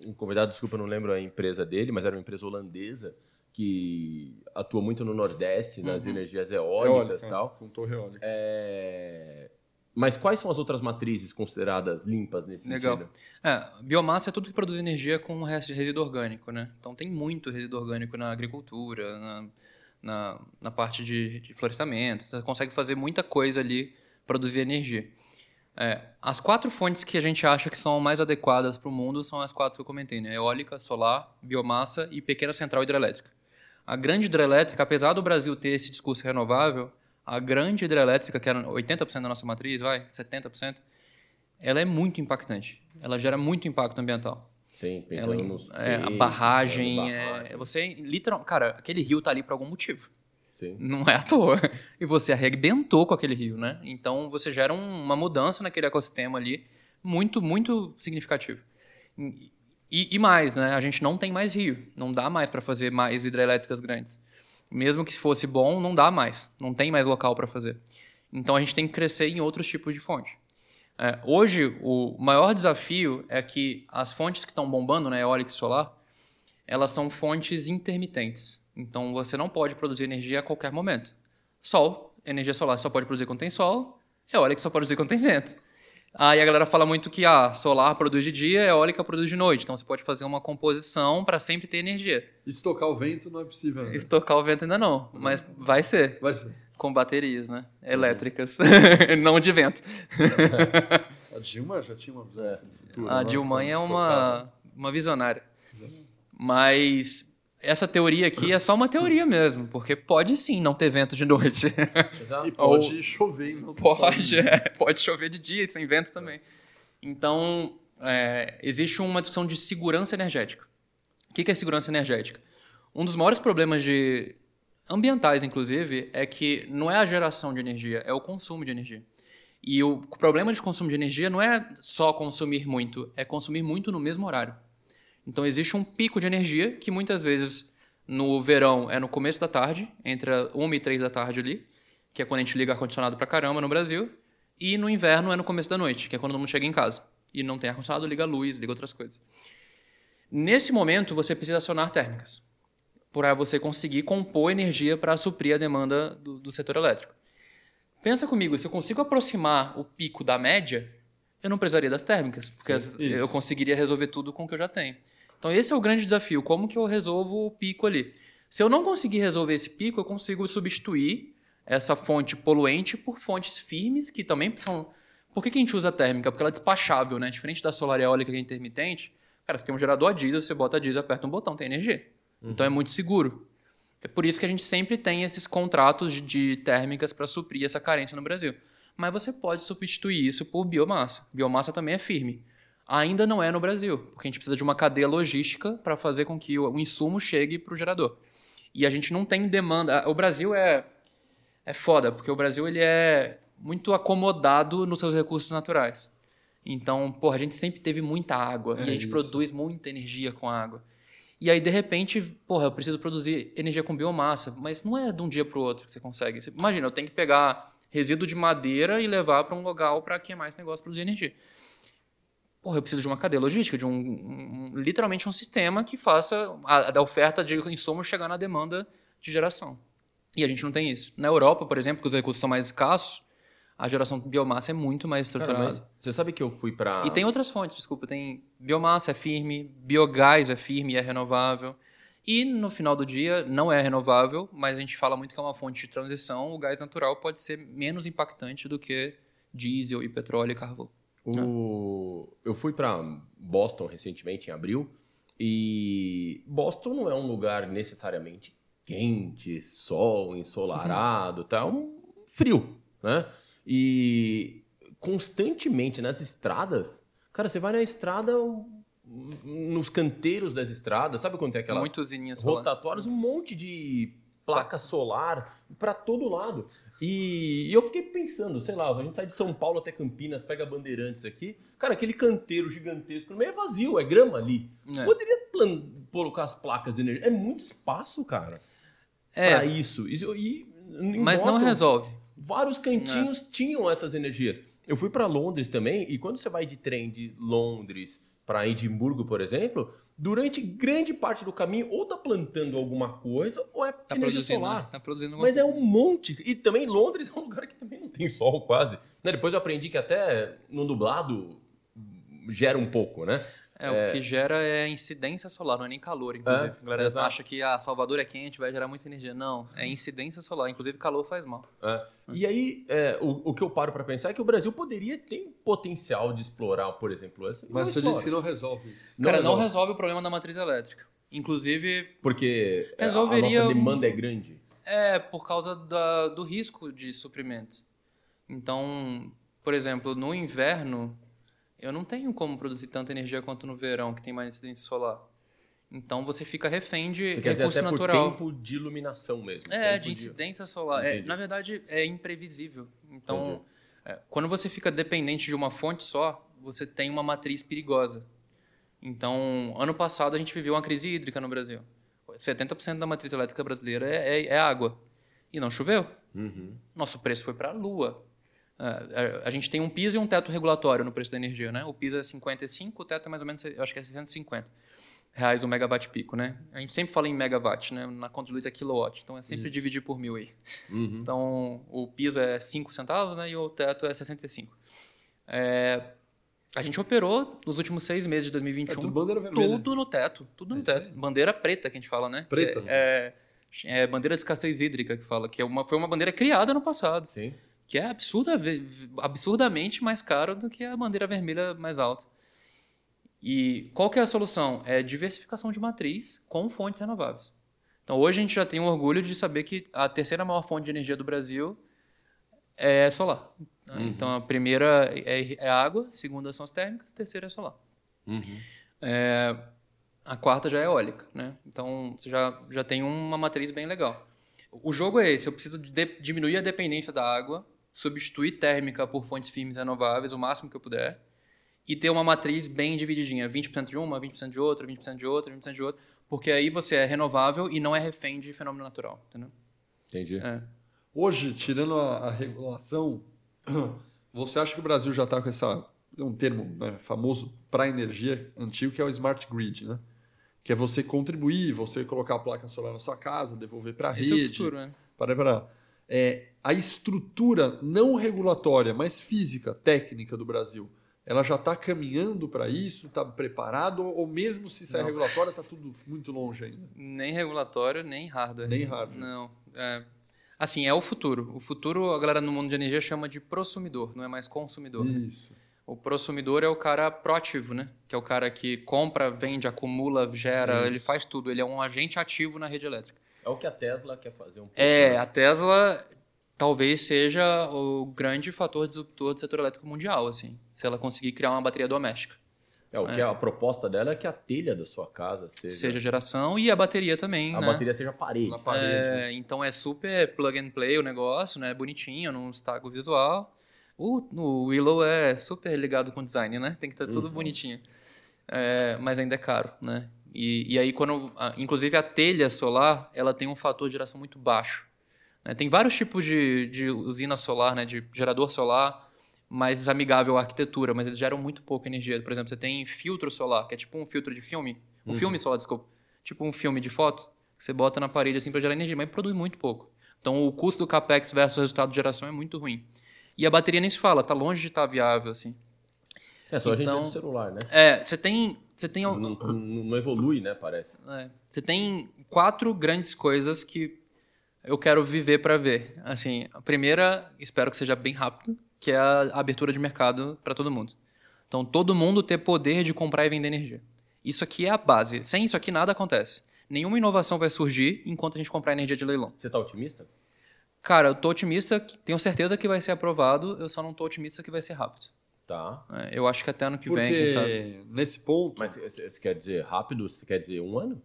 um convidado, desculpa, não lembro a empresa dele, mas era uma empresa holandesa que atua muito no Nordeste, nas uhum. energias eólicas e tal. Com torre eólica. É... Mas quais são as outras matrizes consideradas limpas nesse Legal. sentido? É, biomassa é tudo que produz energia com resíduo orgânico, né? Então tem muito resíduo orgânico na agricultura, na, na, na parte de, de, florestamento. Você consegue fazer muita coisa ali, produzir energia. É, as quatro fontes que a gente acha que são mais adequadas para o mundo são as quatro que eu comentei, né? Eólica, solar, biomassa e pequena central hidrelétrica. A grande hidrelétrica, apesar do Brasil ter esse discurso renovável, a grande hidrelétrica, que era 80% da nossa matriz, vai, 70%, ela é muito impactante. Ela gera muito impacto ambiental. Sim, pensando ela, nos é, a barragem, é, você literalmente, cara, aquele rio tá ali por algum motivo. Sim. Não é à toa. E você arrebentou com aquele rio, né? Então você gera um, uma mudança naquele ecossistema ali muito, muito significativo. E, e, mais, né? A gente não tem mais rio. Não dá mais para fazer mais hidrelétricas grandes. Mesmo que fosse bom, não dá mais. Não tem mais local para fazer. Então a gente tem que crescer em outros tipos de fonte. É, hoje, o maior desafio é que as fontes que estão bombando, né, eólica e solar, elas são fontes intermitentes. Então você não pode produzir energia a qualquer momento. Sol, energia solar só pode produzir quando tem sol, eólica só pode produzir quando tem vento. Aí a galera fala muito que a ah, solar produz de dia, eólica produz de noite. Então você pode fazer uma composição para sempre ter energia. Estocar o vento não é possível. Né? Estocar o vento ainda não, mas vai ser. Vai ser. Com baterias, né? Elétricas, [laughs] não de vento. [laughs] a Dilma já tinha uma visão é. futura. A né? Dilma é uma, uma visionária. Mas essa teoria aqui é só uma teoria mesmo, porque pode sim não ter vento de noite. E pode Ou, chover não Pode, é, pode chover de dia e sem vento também. Então, é, existe uma discussão de segurança energética. O que é segurança energética? Um dos maiores problemas de ambientais, inclusive, é que não é a geração de energia, é o consumo de energia. E o problema de consumo de energia não é só consumir muito, é consumir muito no mesmo horário. Então existe um pico de energia que muitas vezes no verão é no começo da tarde, entre 1 e 3 da tarde ali, que é quando a gente liga ar-condicionado pra caramba no Brasil, e no inverno é no começo da noite, que é quando todo mundo chega em casa. E não tem ar-condicionado, liga a luz, liga outras coisas. Nesse momento, você precisa acionar térmicas, para você conseguir compor energia para suprir a demanda do, do setor elétrico. Pensa comigo, se eu consigo aproximar o pico da média, eu não precisaria das térmicas, porque Sim, eu conseguiria resolver tudo com o que eu já tenho. Então esse é o grande desafio, como que eu resolvo o pico ali? Se eu não conseguir resolver esse pico, eu consigo substituir essa fonte poluente por fontes firmes, que também são... Por que, que a gente usa a térmica? Porque ela é despachável, né? Diferente da solar eólica que é intermitente, cara, você tem um gerador a diesel, você bota a diesel, aperta um botão, tem energia. Uhum. Então é muito seguro. É por isso que a gente sempre tem esses contratos de, de térmicas para suprir essa carência no Brasil mas você pode substituir isso por biomassa. Biomassa também é firme. Ainda não é no Brasil, porque a gente precisa de uma cadeia logística para fazer com que o insumo chegue para o gerador. E a gente não tem demanda. O Brasil é, é foda, porque o Brasil ele é muito acomodado nos seus recursos naturais. Então, porra, a gente sempre teve muita água é e a gente isso. produz muita energia com água. E aí, de repente, porra, eu preciso produzir energia com biomassa, mas não é de um dia para o outro que você consegue. Imagina, eu tenho que pegar resíduo de madeira e levar para um local para queimar esse negócio produzir energia. Porra, eu preciso de uma cadeia logística, de um, um literalmente um sistema que faça a, a oferta de insumos chegar na demanda de geração. E a gente não tem isso. Na Europa, por exemplo, que os recursos são mais escassos, a geração de biomassa é muito mais estruturada. Cara, você sabe que eu fui para. E tem outras fontes, desculpa. Tem biomassa é firme, biogás é firme e é renovável. E no final do dia não é renovável, mas a gente fala muito que é uma fonte de transição. O gás natural pode ser menos impactante do que diesel e petróleo e carvão. O... Eu fui para Boston recentemente, em abril, e Boston não é um lugar necessariamente quente, sol, ensolarado, [laughs] tá? É um frio, né? E constantemente nas estradas, cara, você vai na estrada, nos canteiros das estradas, sabe quando tem aquelas rotatórias, um monte de placa solar para todo lado. E, e, eu fiquei pensando, sei lá, a gente sai de São Paulo até Campinas, pega Bandeirantes aqui, cara, aquele canteiro gigantesco no meio é vazio, é grama ali. É. Poderia colocar as placas de energia. É muito espaço, cara. é. para isso. isso e, Mas não resolve. Vários cantinhos é. tinham essas energias. Eu fui para Londres também, e quando você vai de trem de Londres para Edimburgo, por exemplo, durante grande parte do caminho, ou tá plantando alguma coisa, ou é tá energia solar. Né? Tá produzindo Mas coisa. é um monte. E também Londres é um lugar que também não tem sol quase. Né? Depois eu aprendi que até no nublado gera um pouco, né? É, é, o que gera é incidência solar, não é nem calor, inclusive. É, a galera exato. acha que a ah, Salvador é quente, vai gerar muita energia. Não, é incidência solar. Inclusive, calor faz mal. É. E aí, é, o, o, que eu paro para pensar é que o Brasil poderia ter potencial de explorar, por exemplo, essa. Mas você disse que não resolve isso. Cara, não resolve. não resolve o problema da matriz elétrica. Inclusive. Porque resolveria, a nossa demanda é grande. É, por causa da, do risco de suprimento. Então, por exemplo, no inverno eu não tenho como produzir tanta energia quanto no verão, que tem mais incidência solar. Então você fica refém de você recurso dizer, natural. Por tempo de iluminação mesmo. É, de incidência de... solar. É, na verdade, é imprevisível. Então, é, quando você fica dependente de uma fonte só, você tem uma matriz perigosa. Então, ano passado a gente viveu uma crise hídrica no Brasil. 70% da matriz elétrica brasileira é, é, é água. E não choveu. Uhum. Nosso preço foi para a lua. Uh, a gente tem um piso e um teto regulatório no preço da energia, né? O piso é 55, o teto é mais ou menos, eu acho que é 650 reais o megawatt pico, né? A gente sempre fala em megawatt, né? Na conta de luz é kilowatt, então é sempre Isso. dividir por mil aí. Uhum. Então, o piso é 5 centavos, né? E o teto é 65. É, a gente operou nos últimos seis meses de 2021 é, tudo, tudo no teto, tudo no é teto. Bandeira preta que a gente fala, né? Preta. É, é, é, bandeira de escassez hídrica que fala, que é uma, foi uma bandeira criada no passado. Sim que é absurda, absurdamente mais caro do que a bandeira vermelha mais alta. E qual que é a solução? É diversificação de matriz com fontes renováveis. Então hoje a gente já tem o orgulho de saber que a terceira maior fonte de energia do Brasil é solar. Uhum. Então a primeira é, é água, a segunda são as térmicas, a terceira é solar. Uhum. É, a quarta já é eólica, né? Então você já, já tem uma matriz bem legal. O jogo é esse, eu preciso de diminuir a dependência da água substituir térmica por fontes firmes renováveis o máximo que eu puder e ter uma matriz bem divididinha, 20% de uma, 20% de outra, 20% de outra, 20% de outra, porque aí você é renovável e não é refém de fenômeno natural, entendeu? Entendi. É. Hoje, tirando a, a, regulação, [clears throat] você acha que o Brasil já está com essa um termo né, famoso para energia antigo que é o smart grid, né? Que é você contribuir, você colocar a placa solar na sua casa, devolver para a rede. Esse é o futuro, né? Para, para é, a estrutura não regulatória, mas física, técnica do Brasil, ela já está caminhando para isso? Está preparado? Ou mesmo se sair regulatória, está tudo muito longe ainda? Nem regulatório, nem hardware. Nem hardware. Não. É, assim, é o futuro. O futuro, a galera no mundo de energia chama de prosumidor, não é mais consumidor. Isso. O prosumidor é o cara proativo, né? Que é o cara que compra, vende, acumula, gera, Isso. ele faz tudo. Ele é um agente ativo na rede elétrica. É o que a Tesla quer fazer um pouco. É, a Tesla talvez seja o grande fator disruptor do setor elétrico mundial, assim, se ela conseguir criar uma bateria doméstica. É, o que é. a proposta dela é que a telha da sua casa seja... Seja geração e a bateria também, A né? bateria seja parede. parede é, né? Então é super plug and play o negócio, né? Bonitinho, num estago visual. O, o Willow é super ligado com design, né? Tem que estar tudo uhum. bonitinho. É, mas ainda é caro, né? E, e aí, quando, inclusive a telha solar, ela tem um fator de geração muito baixo. Né? Tem vários tipos de, de usina solar, né? de gerador solar, mais amigável à arquitetura, mas eles geram muito pouca energia. Por exemplo, você tem filtro solar, que é tipo um filtro de filme, um uhum. filme solar, desculpa, tipo um filme de foto, que você bota na parede assim para gerar energia, mas produz muito pouco. Então, o custo do capex versus o resultado de geração é muito ruim. E a bateria nem se fala, está longe de estar tá viável assim. É só então, a gente então, do celular, né? É, você tem você tem não, não, não evolui, né? Parece. É. Você tem quatro grandes coisas que eu quero viver para ver. Assim, a primeira, espero que seja bem rápido, que é a abertura de mercado para todo mundo. Então, todo mundo ter poder de comprar e vender energia. Isso aqui é a base. Sem isso aqui nada acontece. Nenhuma inovação vai surgir enquanto a gente comprar energia de leilão. Você está otimista? Cara, eu tô otimista, tenho certeza que vai ser aprovado, eu só não tô otimista que vai ser rápido. Tá. É, eu acho que até ano que Porque vem, quem sabe. nesse ponto. Mas você quer dizer rápido? Você quer dizer um ano?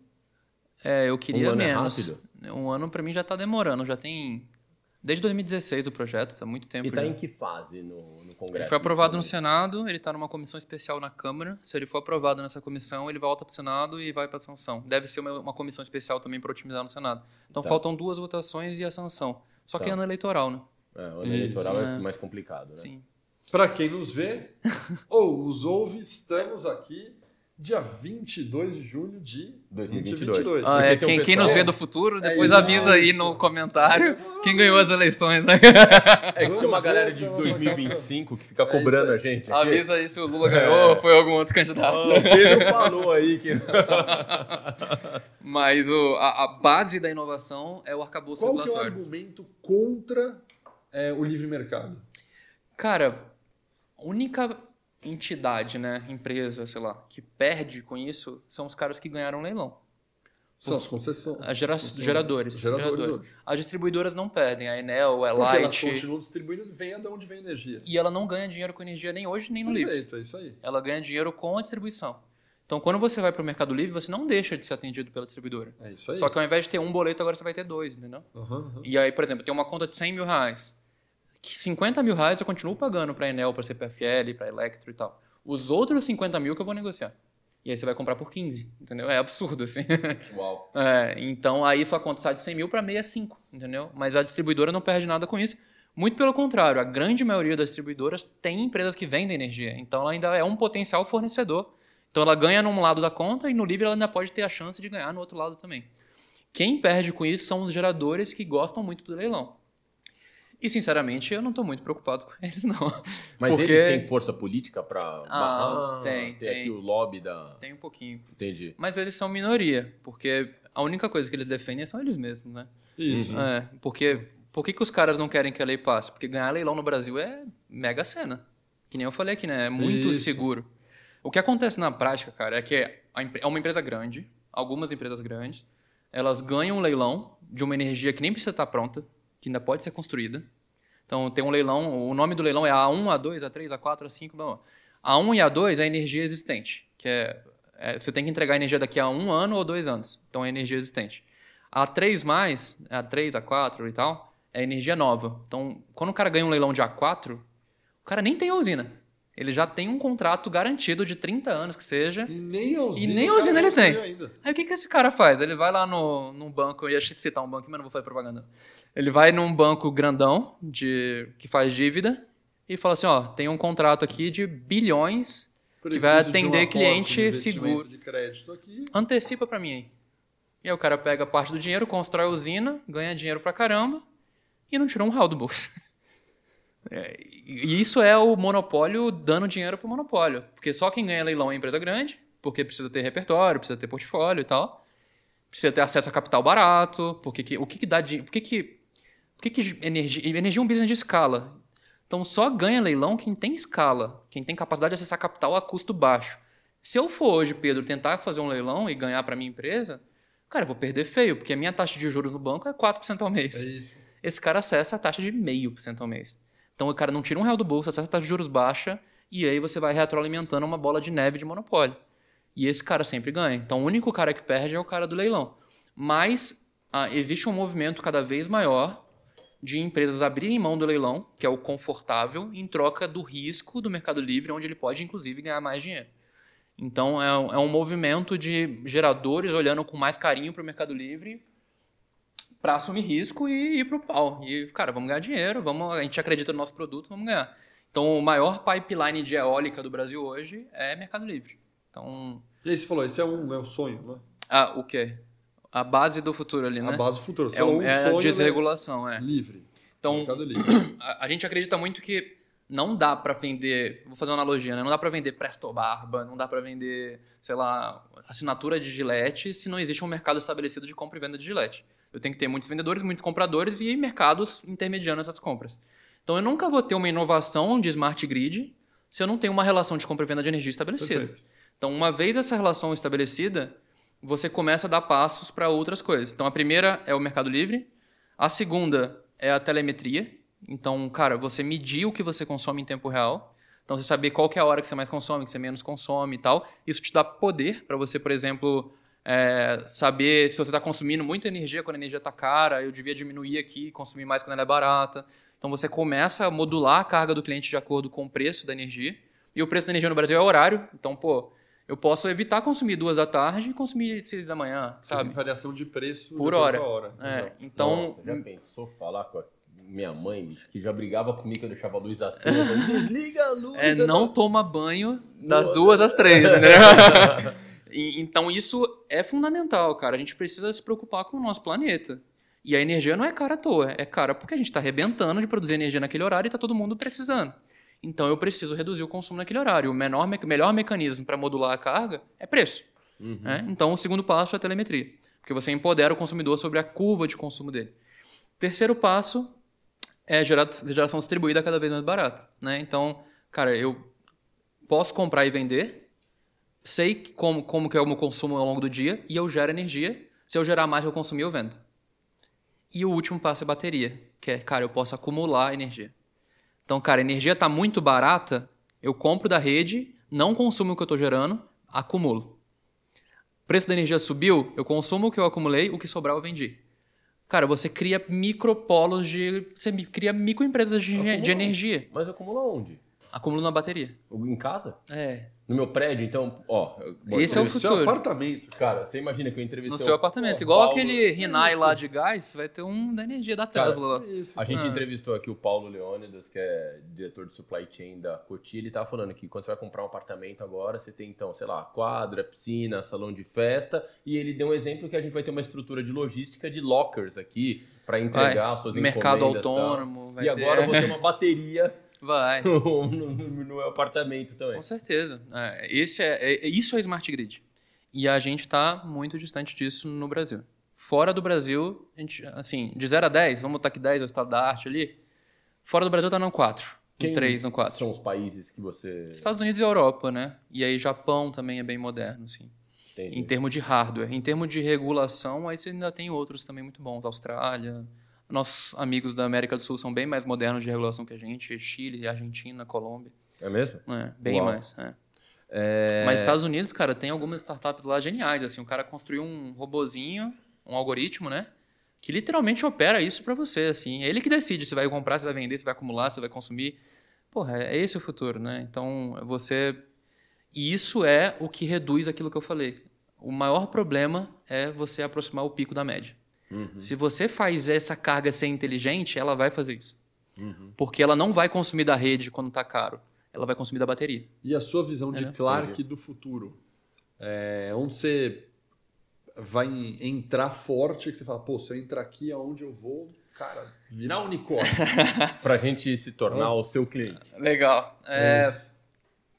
É, eu queria um ano é menos. É um ano para mim já está demorando, já tem Desde 2016 o projeto, está muito tempo. E está já. em que fase no, no Congresso? Ele foi aprovado no? Senado, ele está numa comissão especial na Câmara. Se ele for aprovado nessa comissão, ele volta para o Senado e vai para a sanção. Deve ser uma, uma comissão especial também para otimizar no Senado. Então Tá. faltam duas votações e a sanção. Só que Tá. é ano eleitoral, né? É, o ano eleitoral é. É. mais complicado, né? Sim. Para quem nos vê [laughs] ou nos ouve, estamos aqui dia 22 de julho de 2022. 2022. Ah, é, quem, quem nos vê do futuro, depois isso, avisa aí no comentário quem ganhou as eleições, né? É que tem uma galera de essa nossa 2025 que fica É cobrando a gente. aqui. Avisa aí se o Lula ganhou ou foi algum outro candidato. O Pedro falou aí que. [laughs] Mas o- a, a base da inovação é o arcabouço Qual que é o regulatório. argumento contra é, o livre mercado? Cara, a única entidade, né, empresa, sei lá, que perde com isso são os caras que ganharam o leilão. São as concessões. Gera- geradores. geradores geradores. As distribuidoras não perdem. A Enel, a Porque elas Light. continuam distribuindo, venha de onde vem a energia. E ela não ganha dinheiro com energia nem hoje, nem no livre. Perfeito, é isso aí. Ela ganha dinheiro com a distribuição. Então, quando você vai para o Mercado Livre, você não deixa de ser atendido pela distribuidora. É isso aí. Só que ao invés de ter um boleto, agora você vai ter dois, entendeu? Aham, aham. E aí, por exemplo, tem uma conta de 100 mil reais. Que 50 mil reais eu continuo pagando para Enel, para CPFL, para Electro e tal. Os outros 50 mil que eu vou negociar. E aí você vai comprar por 15, entendeu? É absurdo, assim. [laughs] Uau. É, então aí sua conta sai de 100 mil para 65, entendeu? Mas a distribuidora não perde nada com isso. Muito pelo contrário, a grande maioria das distribuidoras tem empresas que vendem energia. Então ela ainda é um potencial fornecedor. Então ela ganha num lado da conta e no livre ela ainda pode ter a chance de ganhar no outro lado também. Quem perde com isso são os geradores que gostam muito do leilão. E, sinceramente, eu não estou muito preocupado com eles, não. [laughs] Mas Porque eles têm força política pra Ah, barrar? tem, Tem tem. aqui o lobby da. Tem um pouquinho. Entendi. Mas eles são minoria, porque a única coisa que eles defendem são eles mesmos, né? Isso. É, porque por que, que os caras não querem que a lei passe? Porque ganhar leilão no Brasil é mega cena. Que nem eu falei aqui, né? É muito Isso. seguro. O que acontece na prática, cara, é que é uma empresa grande, algumas empresas grandes, elas ganham um leilão de uma energia que nem precisa estar pronta, que ainda pode ser construída. Então tem um leilão, o nome do leilão é A1, A2, A3, A4, A5, blá, blá. A1 e A2 é a energia existente, que é, é, você tem que entregar a energia daqui a um ano ou dois anos. Então é energia existente. A3 mais, A3, A4 e tal, é energia nova. Então, quando o cara ganha um leilão de A4, o cara nem tem a usina. Ele já tem um contrato garantido de 30 anos que seja. E nem a usina, nem a usina ele tem. Ainda. Aí o que, que esse cara faz? Ele vai lá no, num banco, eu ia citar um banco, mas não vou fazer propaganda. Ele vai num banco grandão de, que faz dívida e fala assim: ó, tem um contrato aqui de bilhões, Que vai Preciso de um atender aporte cliente seguro. de crédito aqui. antecipa pra mim aí. E aí o cara pega parte do dinheiro, constrói a usina, ganha dinheiro pra caramba e não tirou um real do bolso. [laughs] É, e isso é o monopólio dando dinheiro pro monopólio. Porque só quem ganha leilão é empresa grande, porque precisa ter repertório, precisa ter portfólio e tal. Precisa ter acesso a capital barato, porque que- o que, que dá dinheiro. Por que, que, por que, que energia. Energia é um business de escala. Então só ganha leilão quem tem escala, quem tem capacidade de acessar capital a custo baixo. Se eu for hoje, Pedro, tentar fazer um leilão e ganhar para minha empresa, cara, eu vou perder feio, porque a minha taxa de juros no banco é 4% ao mês. É isso. Esse cara acessa a taxa de 0,5% ao mês. Então o cara não tira um real do bolso, acessa a taxa de juros baixa, e aí você vai retroalimentando uma bola de neve de monopólio. E esse cara sempre ganha. Então o único cara que perde é o cara do leilão. Mas ah, existe um movimento cada vez maior de empresas abrirem mão do leilão, que é o confortável, em troca do risco do Mercado Livre, onde ele pode, inclusive, ganhar mais dinheiro. Então, é um, é um movimento de geradores olhando com mais carinho para o Mercado Livre para assumir risco e ir para o pau. E, cara, vamos ganhar dinheiro, vamos, a gente acredita no nosso produto, vamos ganhar. Então, o maior pipeline de eólica do Brasil hoje é Mercado Livre. Então, E aí você falou, esse é um, é o sonho, né? ah, o quê? A base do futuro ali, né? A base do futuro. Você é, um é a sonho né? desregulação, é. livre. Então, Mercado [clears throat] livre. a, a gente acredita muito que não dá pra vender, vou fazer uma analogia, né? Não dá pra vender Presto Barba, não dá pra vender, sei lá, assinatura de Gillette se não existe um mercado estabelecido de compra e venda de Gillette. Eu tenho que ter muitos vendedores, muitos compradores e mercados intermediando essas compras. Então eu nunca vou ter uma inovação de smart grid se eu não tenho uma relação de compra e venda de energia estabelecida. Perfeito. Então, uma vez essa relação estabelecida, você começa a dar passos para outras coisas. Então, a primeira é o Mercado Livre, a segunda é a telemetria. Então, cara, você medir o que você consome em tempo real. Então, você saber qual é a hora que você mais consome, que você menos consome e tal. Isso te dá poder para você, por exemplo, É, saber se você está consumindo muita energia quando a energia está cara, eu devia diminuir aqui, consumir mais quando ela é barata. Então você começa a modular a carga do cliente de acordo com o preço da energia. E o preço da energia no Brasil é horário. Então, pô, eu posso evitar consumir duas da tarde e consumir seis da manhã, sabe? Tem variação de preço por de hora. hora. É, então. Nossa, já pensou falar com a minha mãe, bicho, que já brigava comigo que eu deixava a luz acesa. [laughs] Desliga a luz. É, da- não toma banho das duas às três, [laughs] entendeu? [laughs] E- então isso é fundamental, cara. A gente precisa se preocupar com o nosso planeta. E a energia não é cara à toa, é cara porque a gente está arrebentando de produzir energia naquele horário e está todo mundo precisando. Então eu preciso reduzir o consumo naquele horário. O menor, me- melhor mecanismo para modular a carga é preço. Uhum. né? Então o segundo passo é a telemetria, porque você empodera o consumidor sobre a curva de consumo dele. Terceiro passo é gerar, geração distribuída cada vez mais barata. Né? Então, cara, eu posso comprar e vender, sei como, como que é o meu consumo ao longo do dia e eu gero energia. Se eu gerar mais que eu consumir, eu vendo. E o último passo é bateria, que é, cara, eu posso acumular energia. Então, cara, a energia está muito barata, eu compro da rede, não consumo o que eu estou gerando, acumulo. O preço da energia subiu, eu consumo o que eu acumulei, o que sobrar eu vendi. Cara, você cria micropolos de. Você cria microempresas de, Acumula de energia. Mas acumula onde? Acumulo na bateria. Em casa? É. No meu prédio, então, ó. Esse é o No seu futuro. apartamento. Cara, você imagina que eu entrevistei. No seu apartamento. Igual Paulo- aquele Rinnai Isso. lá de gás, vai ter um da energia da Tesla lá. Isso. A gente Ah. entrevistou aqui o Paulo Leônidas, que é diretor de supply chain da Coty. Ele tava falando que quando você vai comprar um apartamento agora, você tem então, sei lá, quadra, piscina, salão de festa. E ele deu um exemplo que a gente vai ter uma estrutura de logística de lockers aqui para entregar as suas Mercado encomendas tal. autônomo. Vai E agora eu vou ter uma bateria Vai. [laughs] no, no- apartamento também. Com certeza. É, esse é, é- isso é Smart Grid. E a gente está muito distante disso no Brasil. Fora do Brasil, a gente, assim, de 0 a 10, vamos botar aqui 10, é o estado da arte ali. Fora do Brasil está no 4. Quem No 3, no 4. São os países que você. Estados Unidos e Europa, né? E aí Japão também é bem moderno, assim. Entende? Em termos de hardware. Em termos de regulação, aí você ainda tem outros também muito bons. Austrália. Nossos amigos da América do Sul são bem mais modernos de regulação que a gente. Chile, Argentina, Colômbia. É mesmo? É, bem Uau. mais. é. Mas Estados Unidos, cara, tem algumas startups lá geniais. Assim, o cara construiu um robozinho, um algoritmo, né? Que literalmente opera isso pra você. Assim, é ele que decide se vai comprar, se vai vender, se vai acumular, se vai consumir. Porra, é esse o futuro, né? Então, você. E isso é o que reduz aquilo que eu falei. O maior problema é você aproximar o pico da média. Uhum. Se você faz essa carga ser inteligente, ela vai fazer isso. Uhum. Porque ela não vai consumir da rede quando tá caro. Ela vai consumir da bateria. E a sua visão de É, né? Clark Entendi. do futuro? É, onde você vai entrar forte, que você fala, pô, se eu entrar aqui, aonde eu vou, cara, virar unicórnio. [laughs] Pra gente se tornar o seu cliente. Legal. É É,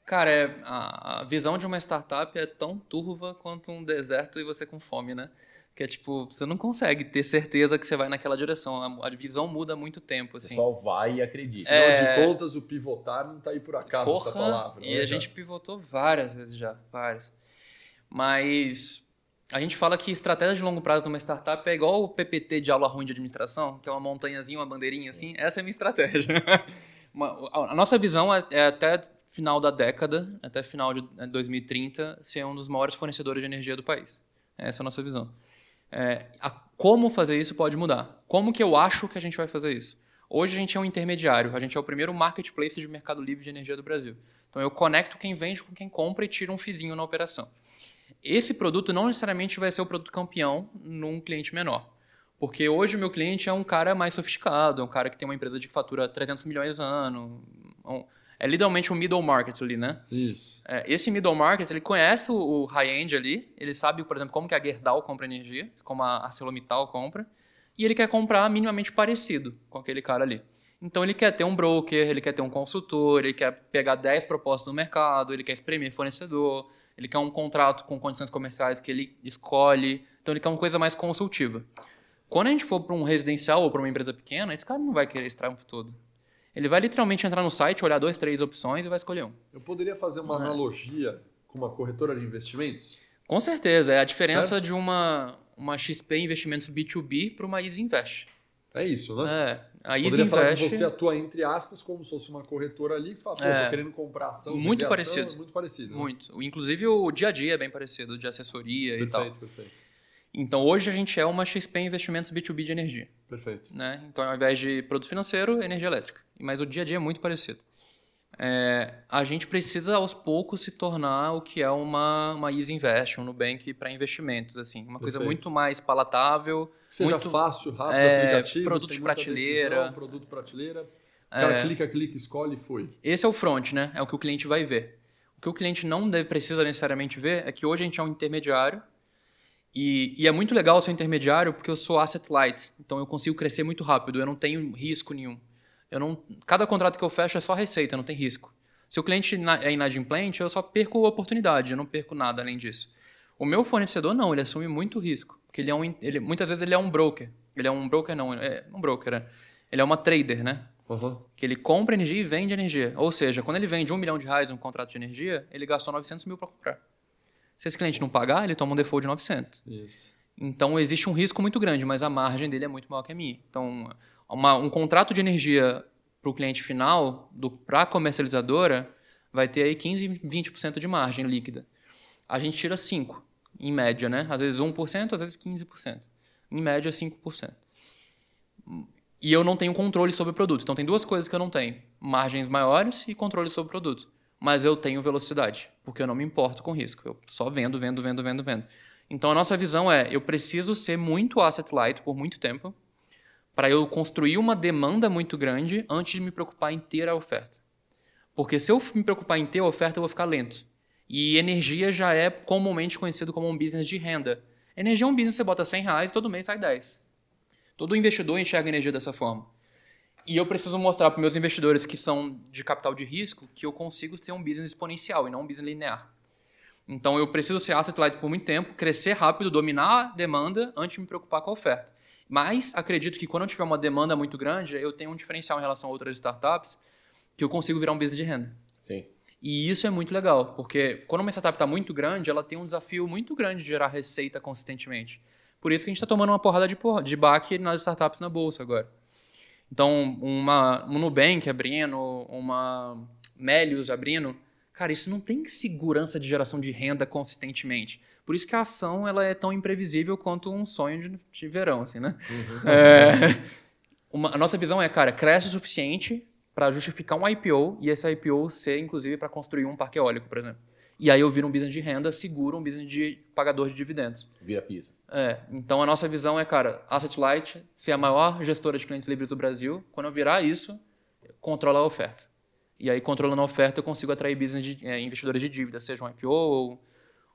cara, é, a, a visão de uma startup é tão turva quanto um deserto e você com fome, né? Que é tipo, você não consegue ter certeza que você vai naquela direção. A, visão muda há muito tempo, Você assim. só vai e acredita. É. Afinal de contas, o pivotar não tá aí por acaso essa Porra, palavra. e né, a gente pivotou várias vezes já, várias. Mas a gente fala que estratégia de longo prazo de uma startup é igual o PPT de aula ruim de administração, que é uma montanhazinha, uma bandeirinha assim. Essa é a minha estratégia. [laughs] A nossa visão é, é até final da década, até final de é, 2030, ser um dos maiores fornecedores de energia do país. Essa é a nossa visão. É, a- como fazer isso pode mudar. Como que eu acho que a gente vai fazer isso? Hoje a gente é um intermediário, a gente é o primeiro marketplace de mercado livre de energia do Brasil. Então eu conecto quem vende com quem compra e tiro um fizinho na operação. Esse produto não necessariamente vai ser o produto campeão num cliente menor. Porque hoje o meu cliente é um cara mais sofisticado, é um cara que tem uma empresa de fatura 300 milhões ano. um- É literalmente um middle market ali, né? Isso. É, esse middle market, ele conhece o, o high-end ali, ele sabe, por exemplo, como que a Gerdau compra energia, como a ArcelorMittal compra, e ele quer comprar minimamente parecido com aquele cara ali. Então ele quer ter um broker, ele quer ter um consultor, ele quer pegar 10 propostas no mercado, ele quer espremer fornecedor, ele quer um contrato com condições comerciais que ele escolhe, então ele quer uma coisa mais consultiva. Quando a gente for para um residencial ou para uma empresa pequena, esse cara não vai querer esse trampo todo. Ele vai literalmente entrar no site, olhar duas, três opções e vai escolher um. Eu poderia fazer uma Não é. analogia com uma corretora de investimentos? Com certeza, é a diferença Certo? de uma, uma XP Investimentos B2B para uma Easy Invest. É isso, né? É, a Easy Poderia falar que Invest... você atua entre aspas como se fosse uma corretora ali, que você fala, pô, É. tô querendo comprar ação, Muito vender ação, parecido. é muito parecido. né? Muito. Inclusive o dia a dia é bem parecido, de assessoria e tal. Perfeito, perfeito. Então hoje a gente é uma XP Investimentos B2B de energia. Perfeito. né? Então, ao invés de produto financeiro, energia elétrica. Mas o dia a dia é muito parecido. É, a gente precisa, aos poucos, se tornar o que é uma, uma Easy Invest, um Nubank para investimentos. Assim, uma coisa Perfeito. muito mais palatável. Que seja muito, fácil, rápido, é, aplicativo, produtos sem de prateleira. decisão, produto prateleira. O cara É. clica, clica, escolhe e foi. Esse é o front, né? É o que o cliente vai ver. O que o cliente não deve, precisa necessariamente ver é que hoje a gente é um intermediário e, e é muito legal ser intermediário porque eu sou asset light, então eu consigo crescer muito rápido, eu não tenho risco nenhum. Eu não, cada contrato que eu fecho é só receita, não tem risco. Se o cliente é inadimplente, eu só perco a oportunidade, eu não perco nada além disso. O meu fornecedor não, ele assume muito risco, porque ele é um, ele, muitas vezes ele é um broker. Ele é um broker não, é um broker, é. ele é uma trader, né? Aham. que ele compra energia e vende energia. Ou seja, quando ele vende um milhão de reais um contrato de energia, ele gastou 900 mil para comprar. Se esse cliente não pagar, ele toma um default de 900. Isso. Então, existe um risco muito grande, mas a margem dele é muito maior que a minha. Então, uma- um contrato de energia para o cliente final, para a comercializadora, vai ter aí 15, 20% de margem líquida. A gente tira 5%, em média, né? Às vezes 1%, às vezes 15%. Em média, 5%. E eu não tenho controle sobre o produto. Então, tem duas coisas que eu não tenho: margens maiores e controle sobre o produto. Mas eu tenho velocidade, porque eu não me importo com risco. Eu só vendo, vendo, vendo, vendo, vendo. Então, a nossa visão é: eu preciso ser muito asset light por muito tempo para eu construir uma demanda muito grande antes de me preocupar em ter a oferta. Porque se eu me preocupar em ter a oferta, eu vou ficar lento. E energia já é comumente conhecido como um business de renda. Energia é um business que você bota 100 reais todo mês sai 10. Todo investidor enxerga energia dessa forma. E eu preciso mostrar para meus investidores que são de capital de risco que eu consigo ter um business exponencial e não um business linear. Então eu preciso ser asset light por muito tempo, crescer rápido, dominar a demanda antes de me preocupar com a oferta. Mas acredito que quando eu tiver uma demanda muito grande, eu tenho um diferencial em relação a outras startups que eu consigo virar um business de renda. Sim. E isso é muito legal, porque quando uma startup está muito grande, ela tem um desafio muito grande de gerar receita consistentemente. Por isso que a gente está tomando uma porrada de, porra, de baque nas startups na bolsa agora. Então, uma, um Nubank abrindo, uma Melius abrindo, cara, isso não tem segurança de geração de renda consistentemente. Por isso que a ação ela é tão imprevisível quanto um sonho de, de verão, assim, né? É, uma- a nossa visão é, cara, cresce o suficiente para justificar um IPO e esse IPO ser, inclusive, para construir um parque eólico, por exemplo. E aí eu viro um business de renda, seguro um business de pagador de dividendos. Vira piso. É, então a nossa visão é, cara, Asset Light, ser a maior gestora de clientes livres do Brasil. Quando eu virar isso, controla a oferta. E aí, controlando a oferta, eu consigo atrair business de, é, investidores de dívida, seja um IPO ou,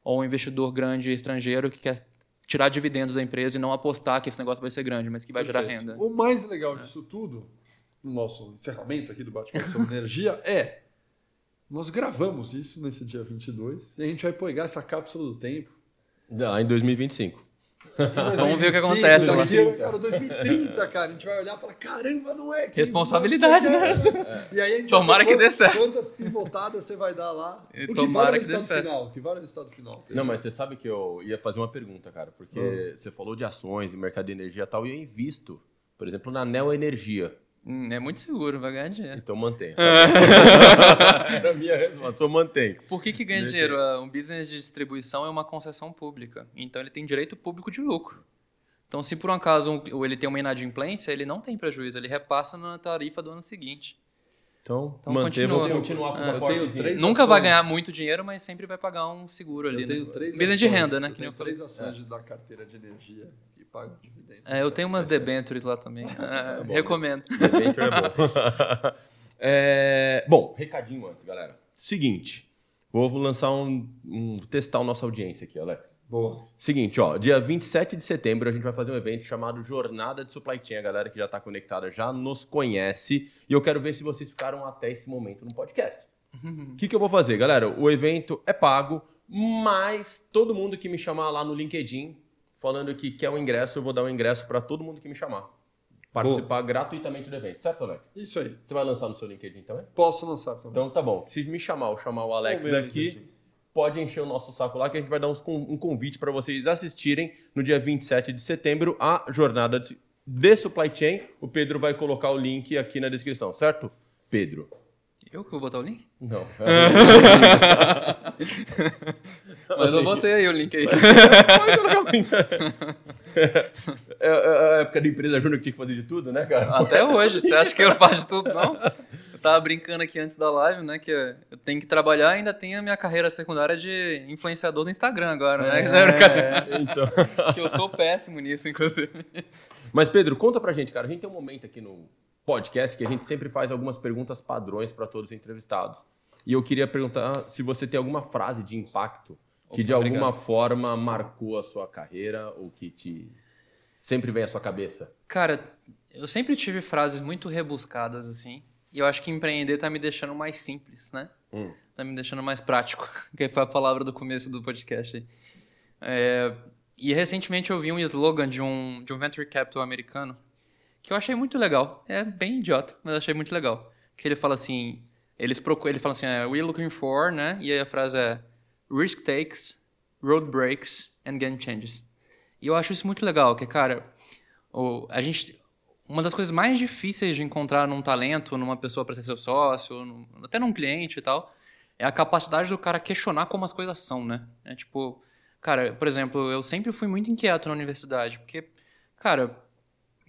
ou um investidor grande estrangeiro que quer tirar dividendos da empresa e não apostar que esse negócio vai ser grande, mas que vai gerar Perfeito. renda. O mais legal disso tudo, no nosso encerramento aqui do Bate-Papo sobre Energia, [laughs] é nós gravamos isso nesse dia 22 e a gente vai pegar essa cápsula do tempo. Ah, em 2025. Vamos ver o que 2025, acontece lá. daqui, Cara, 2030, cara, a gente vai olhar e falar, caramba, não é? que Responsabilidade, né? E aí a gente Tomara vai ver que dê quantas- certo. Quantas pivotadas você vai dar lá. E O tomara vale o que dê certo. final? Que vale o resultado final? Não, mas você sabe que eu ia fazer uma pergunta, cara, porque Hum. você falou de ações e mercado de energia e tal, e eu invisto, por exemplo, na Neo Energia. Hum, é muito seguro, vai ganhar dinheiro. Então mantenha. [laughs] Era a minha resposta, então mantém. Por que, que ganha dinheiro? Ah, Um business de distribuição é uma concessão pública. Então ele tem direito público de lucro. Então, se por um acaso um- ele tem uma inadimplência, ele não tem prejuízo, ele repassa na tarifa do ano seguinte. Então, Então, manter, continua. vou continuar com É, essa eu tenho portezinha. três- Nunca vai ações. ganhar muito dinheiro, mas sempre vai pagar um seguro ali. Eu tenho né? três Business de ações, renda, né? Eu Que nem tenho eu falei. três ações de- da carteira de energia dividendos. É, eu tenho umas debentures lá também. [laughs] É, bom, recomendo. Venture é bom. É, bom, recadinho antes, galera. Seguinte, vou lançar um, um- testar a nossa audiência aqui, Alex. Boa. Seguinte, ó, dia 27 de setembro a gente vai fazer um evento chamado Jornada de Supply Chain. A galera que já está conectada já nos conhece e eu quero ver se vocês ficaram até esse momento no podcast. O que, que eu vou fazer, galera? O evento é pago, mas todo mundo que me chamar lá no LinkedIn falando que quer o ingresso, eu vou dar o ingresso para todo mundo que me chamar. Participar gratuitamente do evento, certo, Alex? Isso aí. Você vai lançar no seu LinkedIn também? Posso lançar também. Então tá bom. Se me chamar ou chamar o Alex aqui, LinkedIn. pode encher o nosso saco lá que a gente vai dar uns um convite para vocês assistirem no dia 27 de setembro a jornada de de supply chain. O Pedro vai colocar o link aqui na descrição, certo? Pedro. Eu que vou botar o link? Não. [laughs] Mas eu botei aí o link aí. Pode colocar o link. É, é a época da empresa júnior que tinha que fazer de tudo, né, cara? Até hoje. Você acha que eu faço de tudo, não? Eu tava brincando aqui antes da live, né? Que eu tenho que trabalhar e ainda tenho a minha carreira secundária de influenciador do Instagram agora, né? É, então. Que eu sou péssimo nisso, inclusive. Mas, Pedro, conta pra gente, cara. A gente tem um momento aqui no podcast que a gente sempre faz algumas perguntas padrões para todos os entrevistados. E eu queria perguntar se você tem alguma frase de impacto que Opa, de alguma obrigado. forma marcou a sua carreira ou que te sempre vem à sua cabeça. Cara, eu sempre tive frases muito rebuscadas, assim. E eu acho que empreender tá me deixando mais simples, né? Hum. Tá me deixando mais prático, [laughs] que foi a palavra do começo do podcast aí. É, e recentemente eu vi um slogan de um, de um venture capital americano que eu achei muito legal. É bem idiota, mas achei muito legal. Que ele fala assim, eles procuram, ele fala assim, é, we're looking for, né? E aí a frase é risk takes, road breaks and game changes. E eu acho isso muito legal, que cara, o, a gente uma das coisas mais difíceis de encontrar num talento, numa pessoa para ser seu sócio, num- até num cliente e tal, é a capacidade do cara questionar como as coisas são, né? É tipo, cara, por exemplo, eu sempre fui muito inquieto na universidade, porque, cara,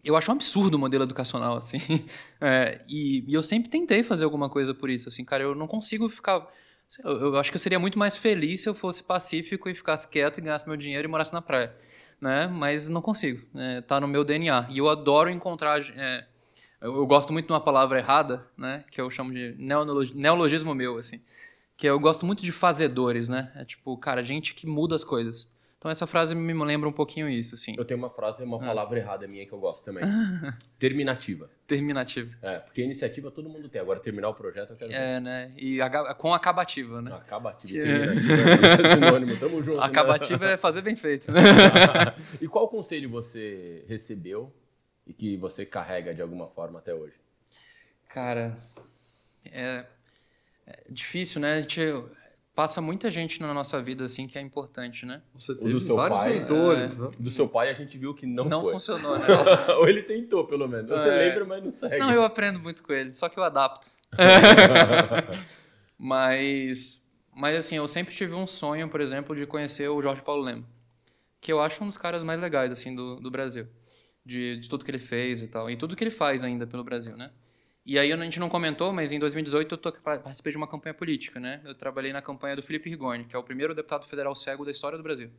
eu acho um absurdo o modelo educacional, assim. [laughs] É, e, e eu sempre tentei fazer alguma coisa por isso, assim, cara, eu não consigo ficar. Eu, eu acho que eu seria muito mais feliz se eu fosse pacífico e ficasse quieto e ganhasse meu dinheiro e morasse na praia, né? Mas não consigo, né? tá no meu DNA. E eu adoro encontrar. é, eu, eu gosto muito de uma palavra errada, né? Que eu chamo de neologi- neologismo meu, assim. Que eu gosto muito de fazedores, né? É tipo, cara, gente que muda as coisas. Então essa frase me lembra um pouquinho isso, assim. Eu tenho uma frase, Ah. uma palavra errada minha que eu gosto também. [laughs] Terminativa. Terminativo. É, porque iniciativa todo mundo tem. Agora, terminar o projeto eu quero ver. É, né? E com acabativa, né? Acabativa. Que- Terminativa. [laughs] é Sinônimo, tamo junto. né? Acabativa é fazer bem feito, né? [laughs] e qual conselho você recebeu e que você carrega de alguma forma até hoje? Cara, é, é difícil, né? A gente passa muita gente na nossa vida, assim, que é importante, né? Você do teve seu vários pai, mentores, né? Do seu pai a gente viu que não, Não, foi. funcionou, né? [laughs] Ou ele tentou, pelo menos. Você É. lembra, mas não segue. Não, eu aprendo muito com ele, só que eu adapto. [laughs] mas, mas assim, eu sempre tive um sonho, por exemplo, de conhecer o Jorge Paulo Lema, que eu acho um dos caras mais legais, assim, do, do Brasil. De, de tudo que ele fez e tal, e tudo que ele faz ainda pelo Brasil, né? E aí a gente não comentou, mas em 2018 eu participei de uma campanha política, né? Eu trabalhei na campanha do Felipe Rigoni, que é o primeiro deputado federal cego da história do Brasil.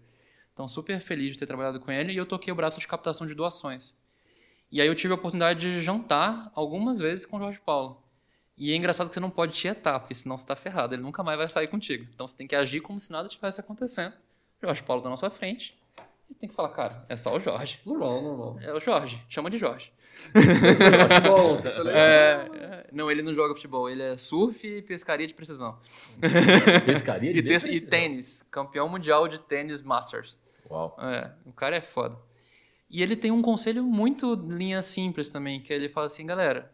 Então, super feliz de ter trabalhado com ele e eu toquei o braço de captação de doações. E aí eu tive a oportunidade de jantar algumas vezes com o Jorge Paulo. E é engraçado que você não pode tietar, porque senão você tá ferrado, ele nunca mais vai sair contigo. Então você tem que agir como se nada tivesse acontecendo. Jorge Paulo tá na sua frente. E tem que falar, cara, é só o Jorge. Normal, normal. É o Jorge, chama de Jorge. Futebol, É, é, não, ele não joga futebol, ele é surf e pescaria de precisão. [laughs] Pescaria de E, te- e precisão. tênis, campeão mundial de tênis Masters. Uau. É, o cara é foda. E ele tem um conselho muito linha simples também, que ele fala assim, galera,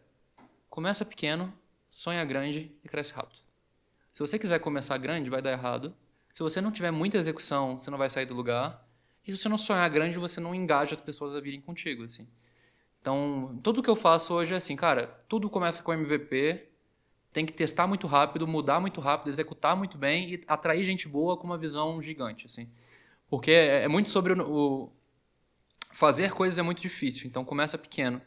começa pequeno, sonha grande e cresce rápido. Se você quiser começar grande, vai dar errado. Se você não tiver muita execução, você não vai sair do lugar. E se você não sonhar grande, você não engaja as pessoas a virem contigo, assim. Então, tudo que eu faço hoje é assim, cara, tudo começa com MVP, tem que testar muito rápido, mudar muito rápido, executar muito bem e atrair gente boa com uma visão gigante, assim. Porque é é muito sobre o, o- fazer coisas é muito difícil, então começa pequeno.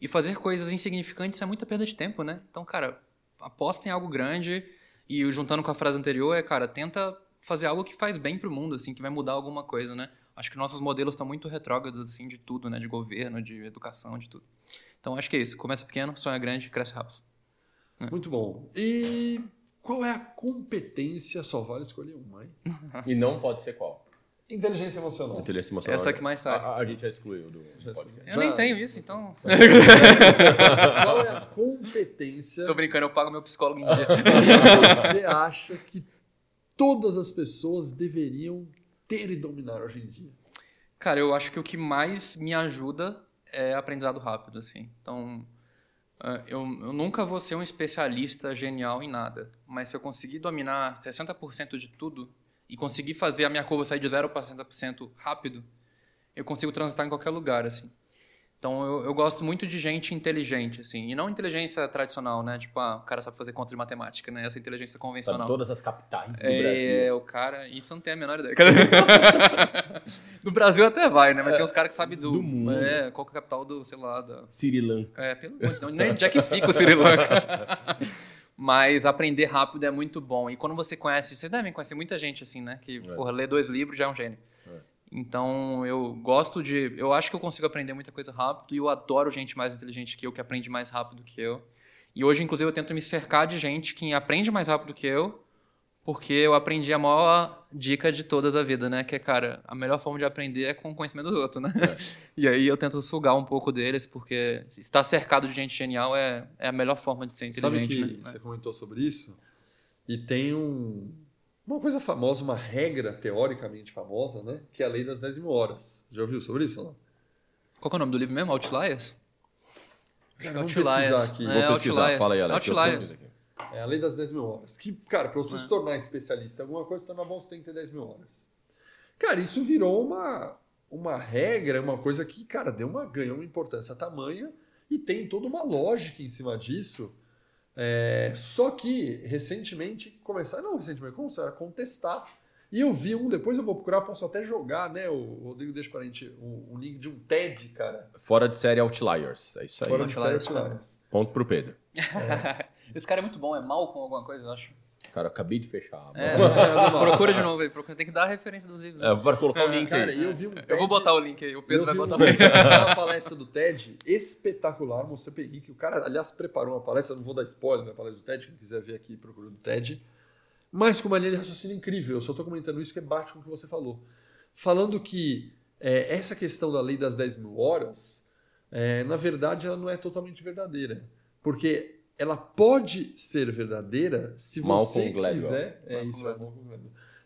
E fazer coisas insignificantes é muita perda de tempo, né? Então, cara, aposta em algo grande e juntando com a frase anterior é, cara, tenta fazer algo que faz bem pro mundo, assim, que vai mudar alguma coisa, né? Acho que nossos modelos estão muito retrógrados, assim, de tudo, né? De governo, de educação, de tudo. Então, acho que é isso. Começa pequeno, sonha grande, cresce rápido. Muito bom. E qual é a competência? Só vale escolher uma, hein? [laughs] E não pode ser qual? Inteligência emocional. Inteligência emocional. Essa que mais sai. A, a gente já excluiu do podcast. Eu nem tenho isso, então... [laughs] Qual é a competência Tô brincando, eu pago meu psicólogo em dia. [laughs] você acha que todas as pessoas deveriam ter e dominar hoje em dia? Cara, eu acho que o que mais me ajuda é aprendizado rápido, assim. Então, eh, eu, eu nunca vou ser um especialista genial em nada, mas se eu conseguir dominar 60% de tudo e conseguir fazer a minha curva sair de 0 para 60% rápido, eu consigo transitar em qualquer lugar, assim. Então eu, eu, gosto muito de gente inteligente, assim. E não inteligência tradicional, né? Tipo, ah, o cara sabe fazer conta de matemática, né? Essa inteligência convencional. Sabe todas as capitais do é, Brasil. É, o cara. Isso não tem a menor ideia. [laughs] do Brasil até vai, né? Mas é, tem uns caras que sabem do. Do mundo. É, qual é a capital do, sei lá, da. Sri Lanka. É, pelo amor de Deus. Nem onde é que fica o Sri Lanka. [laughs] Mas aprender rápido é muito bom. E quando você conhece, vocês devem conhecer muita gente assim, né? Que, é. porra, lê dois livros já é um gênio. Então, eu gosto de. Eu acho que eu consigo aprender muita coisa rápido e eu adoro gente mais inteligente que eu, que aprende mais rápido que eu. E hoje, inclusive, eu tento me cercar de gente que aprende mais rápido que eu, porque eu aprendi a maior dica de todas a vida, né? Que é, cara, a melhor forma de aprender é com o conhecimento dos outros, né? É. [laughs] E aí eu tento sugar um pouco deles, porque estar cercado de gente genial é, é a melhor forma de ser inteligente. Sabe que né? você comentou sobre isso? E tem um, uma coisa famosa, uma regra teoricamente famosa, né? Que é a lei das 10 mil horas. Já ouviu sobre isso? Não? Qual é o nome do livro mesmo? Outliers? Cara, vamos pesquisar aqui. É, Vou pesquisar. Outliers. Fala aí, Alex. Outliers. É a lei das 10 mil horas. Que, cara, para você é. se tornar especialista em alguma coisa, tornar bom, você tem que ter 10 mil horas. Cara, isso virou uma, uma regra, uma coisa que, cara, deu uma, ganhou uma importância tamanha e tem toda uma lógica em cima disso é, só que recentemente começaram, não recentemente, começaram a contestar. E eu vi um, depois eu vou procurar, posso até jogar, né? O Rodrigo deixa pra gente um, um link de um TED, cara. Fora de série Outliers, é isso aí. Fora de série Outliers. Ponto pro Pedro. É. [laughs] Esse cara é muito bom, é mal com alguma coisa, eu acho. Cara, eu acabei de fechar. É, procura de novo aí, procura. tem que dar a referência dos livros. É, para colocar o link cara, aí. Eu, vi um TED, eu vou botar o link aí, o Pedro vai botar um, o link. [laughs] uma palestra do TED espetacular, mostrei para Henrique. O cara, aliás, preparou uma palestra, não vou dar spoiler na palestra do TED, quem quiser ver aqui, procura do TED. Mas com uma linha de raciocínio incrível, eu só estou comentando isso que bate com o que você falou. Falando que é, essa questão da lei das 10 mil horas, é, na verdade, ela não é totalmente verdadeira. Porque ela pode ser verdadeira se você quiser. É isso, é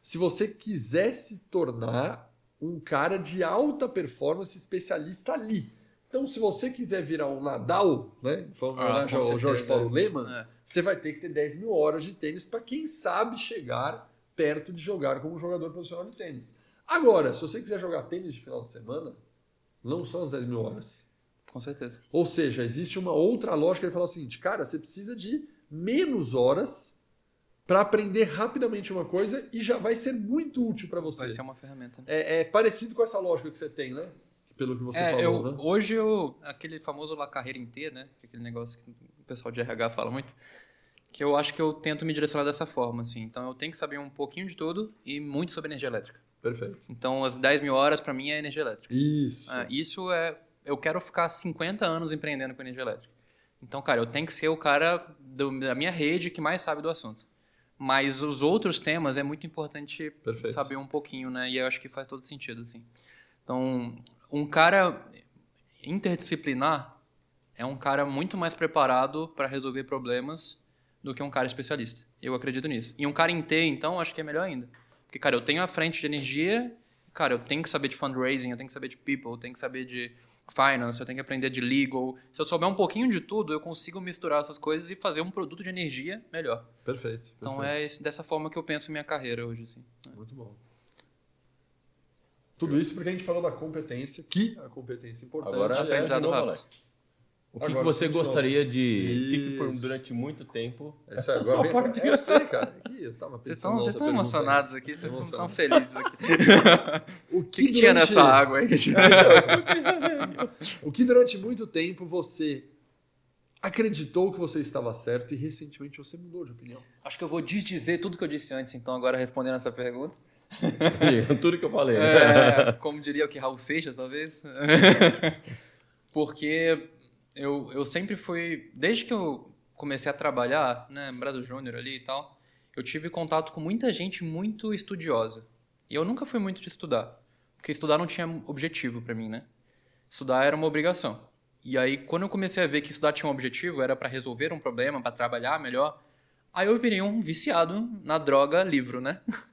Se você quiser se tornar um cara de alta performance especialista ali. Então, se você quiser virar um Nadal, né? Vamos ah, o Jorge Paulo é. Leman, é. você vai ter que ter 10 mil horas de tênis para quem sabe chegar perto de jogar como jogador profissional de tênis. Agora, se você quiser jogar tênis de final de semana, não são as 10 mil horas. Com certeza. Ou seja, existe uma outra lógica. Ele fala o seguinte, cara, você precisa de menos horas para aprender rapidamente uma coisa e já vai ser muito útil para você. Vai ser uma ferramenta. Né? É, é, parecido com essa lógica que você tem, né? Pelo que você é, falou, eu, né? Hoje, eu, aquele famoso lá carreira inteira, né? Aquele negócio que o pessoal de RH fala muito. Que eu acho que eu tento me direcionar dessa forma, assim. Então, eu tenho que saber um pouquinho de tudo e muito sobre energia elétrica. Perfeito. Então, as 10 mil horas, para mim, é energia elétrica. Isso. É, isso é eu quero ficar 50 anos empreendendo com energia elétrica. Então, cara, eu tenho que ser o cara do, da minha rede que mais sabe do assunto. Mas os outros temas é muito importante Perfeito. saber um pouquinho, né? E eu acho que faz todo sentido, assim. Então, um cara interdisciplinar é um cara muito mais preparado para resolver problemas do que um cara especialista. Eu acredito nisso. E um cara em T, então, acho que é melhor ainda. Porque, cara, eu tenho a frente de energia, cara, eu tenho que saber de fundraising, eu tenho que saber de people, eu tenho que saber de finance, eu tenho que aprender de legal. Se eu souber um pouquinho de tudo, eu consigo misturar essas coisas e fazer um produto de energia melhor. Perfeito. Então perfeito. é esse, dessa forma que eu penso minha carreira hoje. Assim. Muito bom. Tudo isso porque a gente falou da competência, que a competência importante Agora, é aprendizado rápido. O que, que você gostaria de. O que, que durante muito tempo. Essa [laughs] é agora. Só parte é, eu sei, cara. Aqui, eu tava vocês estão, vocês estão emocionados aqui, vocês estão felizes aqui. [laughs] o que, que, tinha nessa água aí? [laughs] o que durante muito tempo você acreditou que você estava certo e recentemente você mudou de opinião? Acho que eu vou desdizer tudo que eu disse antes, então, agora respondendo essa pergunta. tudo que eu falei. Né? É, como diria o que Raul Seixas, talvez. Porque eu, eu sempre fui, desde que eu comecei a trabalhar, né, Brasil Júnior ali e tal, eu tive contato com muita gente muito estudiosa. E eu nunca fui muito de estudar, porque estudar não tinha objetivo para mim, né? Estudar era uma obrigação. E aí, quando eu comecei a ver que estudar tinha um objetivo, era para resolver um problema, para trabalhar melhor, aí eu virei um viciado na droga livro, né? [laughs]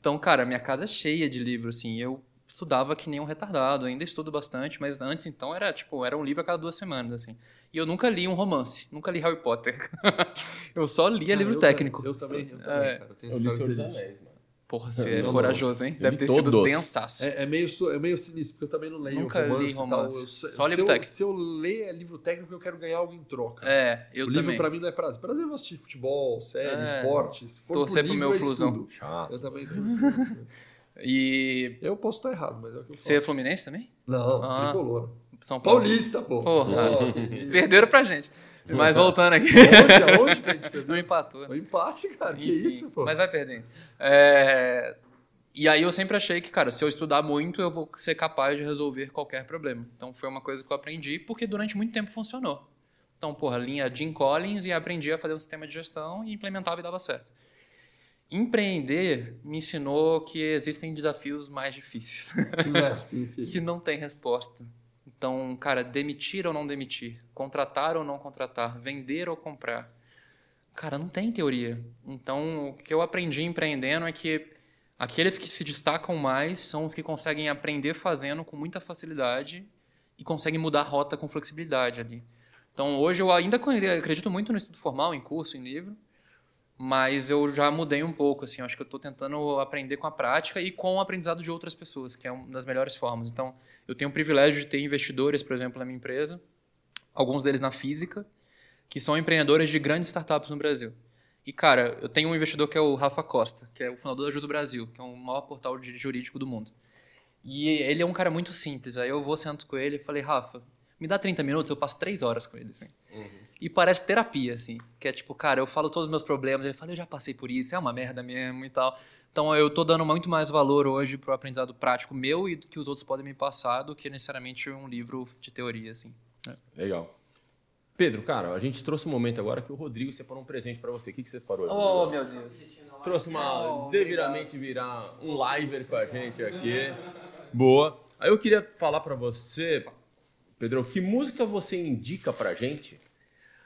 Então, cara, minha casa é cheia de livros, assim. Eu estudava que nem um retardado, ainda estudo bastante, mas antes então era tipo, era um livro a cada duas semanas, assim. E eu nunca li um romance, nunca li Harry Potter. [laughs] eu só lia ah, livro eu técnico. Eu também, eu também, é, cara. Eu, tenho eu li Senhor dos Anéis, mano. Porra, você é Não, não. corajoso, hein? Eu Deve li ter sido todos. densaço. É, é meio, é meio sinistro, porque eu também não leio Nunca li romance e tal. romance. Eu- se- Só livro eu, técnico. Se eu ler livro técnico, eu quero ganhar algo em troca. É, eu o livro também. pra mim não é prazer. Prazer é eu assistir futebol, série, É. esporte. Se for Torcer pro livro, meu eu Flusão. Chato. Eu também. [laughs] E eu posso estar errado, mas é o que eu você é. Fluminense também? Não, Ah. tricolor. São Paulo. Paulista, pô. Porra. Que [laughs] isso. Perderam pra gente. Mas voltando aqui. Onde? Aonde que a gente perdeu? Não empatou. Foi empate, cara. Que Enfim, isso, pô. Mas vai perdendo. É, E aí eu sempre achei que, cara, se eu estudar muito, eu vou ser capaz de resolver qualquer problema. Então foi uma coisa que eu aprendi, porque durante muito tempo funcionou. Então, porra, linha Jim Collins e aprendi a fazer um sistema de gestão e implementava e dava certo. Empreender me ensinou que existem desafios mais difíceis, [laughs] Que não é assim, que não tem resposta. Então, cara, demitir ou não demitir, contratar ou não contratar, vender ou comprar. Cara, não tem teoria. Então, o que eu aprendi empreendendo é que aqueles que se destacam mais são os que conseguem aprender fazendo com muita facilidade e conseguem mudar a rota com flexibilidade ali. Então, hoje eu ainda acredito muito no estudo formal, em curso, em livro, mas eu já mudei um pouco, assim, acho que eu estou tentando aprender com a prática e com o aprendizado de outras pessoas, que é uma das melhores formas. Então, eu tenho o privilégio de ter investidores, por exemplo, na minha empresa, alguns deles na física, que são empreendedores de grandes startups no Brasil. E, cara, eu tenho um investidor que é o Rafa Costa, que é o fundador da Ajuda Brasil, que é o maior portal jurídico do mundo. E ele é um cara muito simples. Aí eu vou, sento com ele e falei, Rafa, me dá 30 minutos, eu passo 3 horas com ele, assim. E parece terapia, assim. Que é tipo, cara, eu falo todos os meus problemas, ele fala, eu já passei por isso, é uma merda mesmo e tal. Então eu tô dando muito mais valor hoje pro aprendizado prático meu e do que os outros podem me passar do que necessariamente um livro de teoria, assim. Legal. Pedro, cara, a gente trouxe um momento agora que o Rodrigo separou um presente pra você. O que, que você separou? Oh, meu Deus. Trouxe uma. Oh, devidamente virar um liver com a gente aqui. Boa. Aí eu queria falar pra você, Pedro, que música você indica pra gente?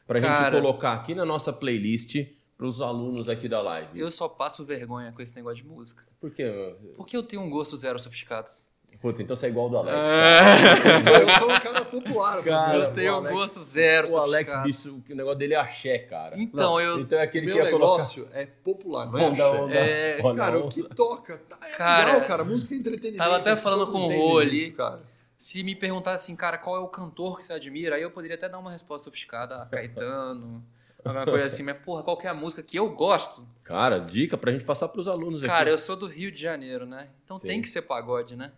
Pra gente Cara. colocar aqui na nossa playlist pros alunos aqui da live. Eu só passo vergonha com esse negócio de música. Por quê? meu? Porque eu tenho um gosto zero sofisticado. Puta, então você é igual ao do Alex. Eu sou um cara popular, Cara, eu tenho um Alex- gosto zero O Alex, bicho, o negócio dele é axé, cara. Então, eu... Então é aquele Meu que ia colocar. negócio é popular, não é Onda, axé. onda, É, Cara, onda. o que toca tá, é Cara, legal, cara. Música é entretenimento. tava até falando com não o Rô ali. isso, cara. Se me perguntasse assim, cara, qual é o cantor que você admira, aí eu poderia até dar uma resposta sofisticada, [laughs] Caetano, alguma coisa assim. Mas, porra, qual que é a música que eu gosto? Cara, dica pra gente passar pros alunos Cara, aqui. eu sou do Rio de Janeiro, né? Então Sim. tem que ser pagode, né?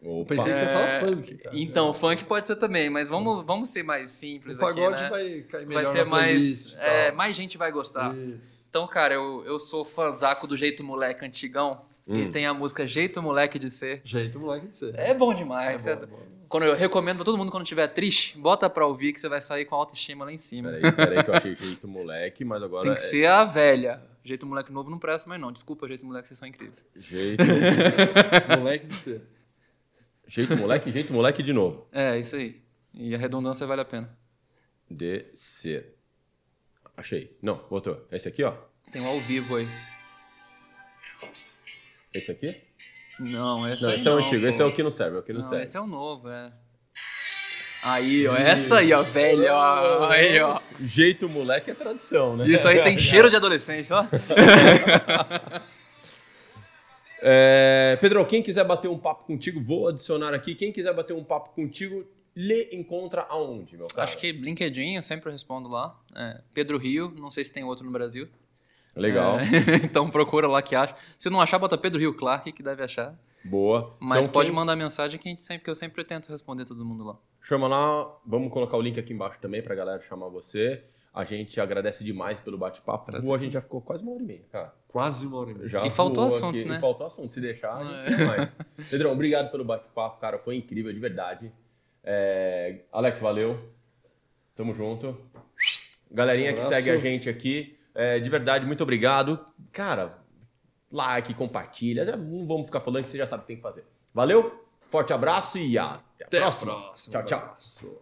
Eu pensei que você É, fala funk, cara. Então, funk pode ser também, mas vamos, vamos ser mais o simples pagode aqui, né? vai cair melhor Vai ser na mais... playlist É, tal. mais gente vai gostar. Isso. Então, cara, eu, eu sou fãzaco do Jeito Moleque Antigão. E Hum. tem a música Jeito Moleque de Ser. Jeito moleque de ser. É bom demais. É é- bom, é bom. Quando eu recomendo pra todo mundo quando estiver triste, bota pra ouvir que você vai sair com a autoestima lá em cima. Peraí, peraí que eu achei jeito moleque, mas agora Tem que é ser a velha. Jeito moleque novo não presta mais não. Desculpa, jeito moleque, vocês são incríveis. jeito, [laughs] Moleque de ser. jeito moleque, jeito moleque de novo. É, isso aí. E a redundância vale a pena. De ser. Achei. Não, voltou. Esse aqui, ó. Tem um ao vivo aí. Esse aqui? Não, esse Não, esse é o não, antigo, pô. esse é o que não serve, é o que não, Não, serve. esse é o novo, é. Aí, ó. Essa aí, ó, velha, ó. Aí, ó. Jeito moleque é tradição, né? Isso aí tem [laughs] cheiro de adolescência, ó. [laughs] É, Pedro, quem quiser bater um papo contigo, vou adicionar aqui. Quem quiser bater um papo contigo, lhe encontra aonde, meu cara? Acho que LinkedIn, eu sempre respondo lá. É, Pedro Rio, não sei se tem outro no Brasil. Legal. É, [laughs] então procura lá que acha. Se não achar, bota Pedro Rio Clark, que deve achar. Boa. Mas Então, pode quem- mandar mensagem que, a gente sempre, que eu sempre tento responder todo mundo lá. Chama lá, vamos colocar o link aqui embaixo também pra galera chamar você. A gente agradece demais pelo bate-papo. Voou, a gente já ficou quase uma hora e meia, cara. Quase uma hora e meia. Já E faltou assunto, aqui. né? E faltou assunto. Se deixar, a gente É. mais. [laughs] Pedrão, obrigado pelo bate-papo, cara. Foi incrível, de verdade. É, Alex, valeu. Tamo junto. Galerinha Um que segue a gente aqui, é, de verdade, muito obrigado. Cara, like, compartilha. Já não vamos ficar falando que você já sabe o que tem que fazer. Valeu, forte abraço e até a Até a próxima. próxima. Tchau, tchau. Abraço.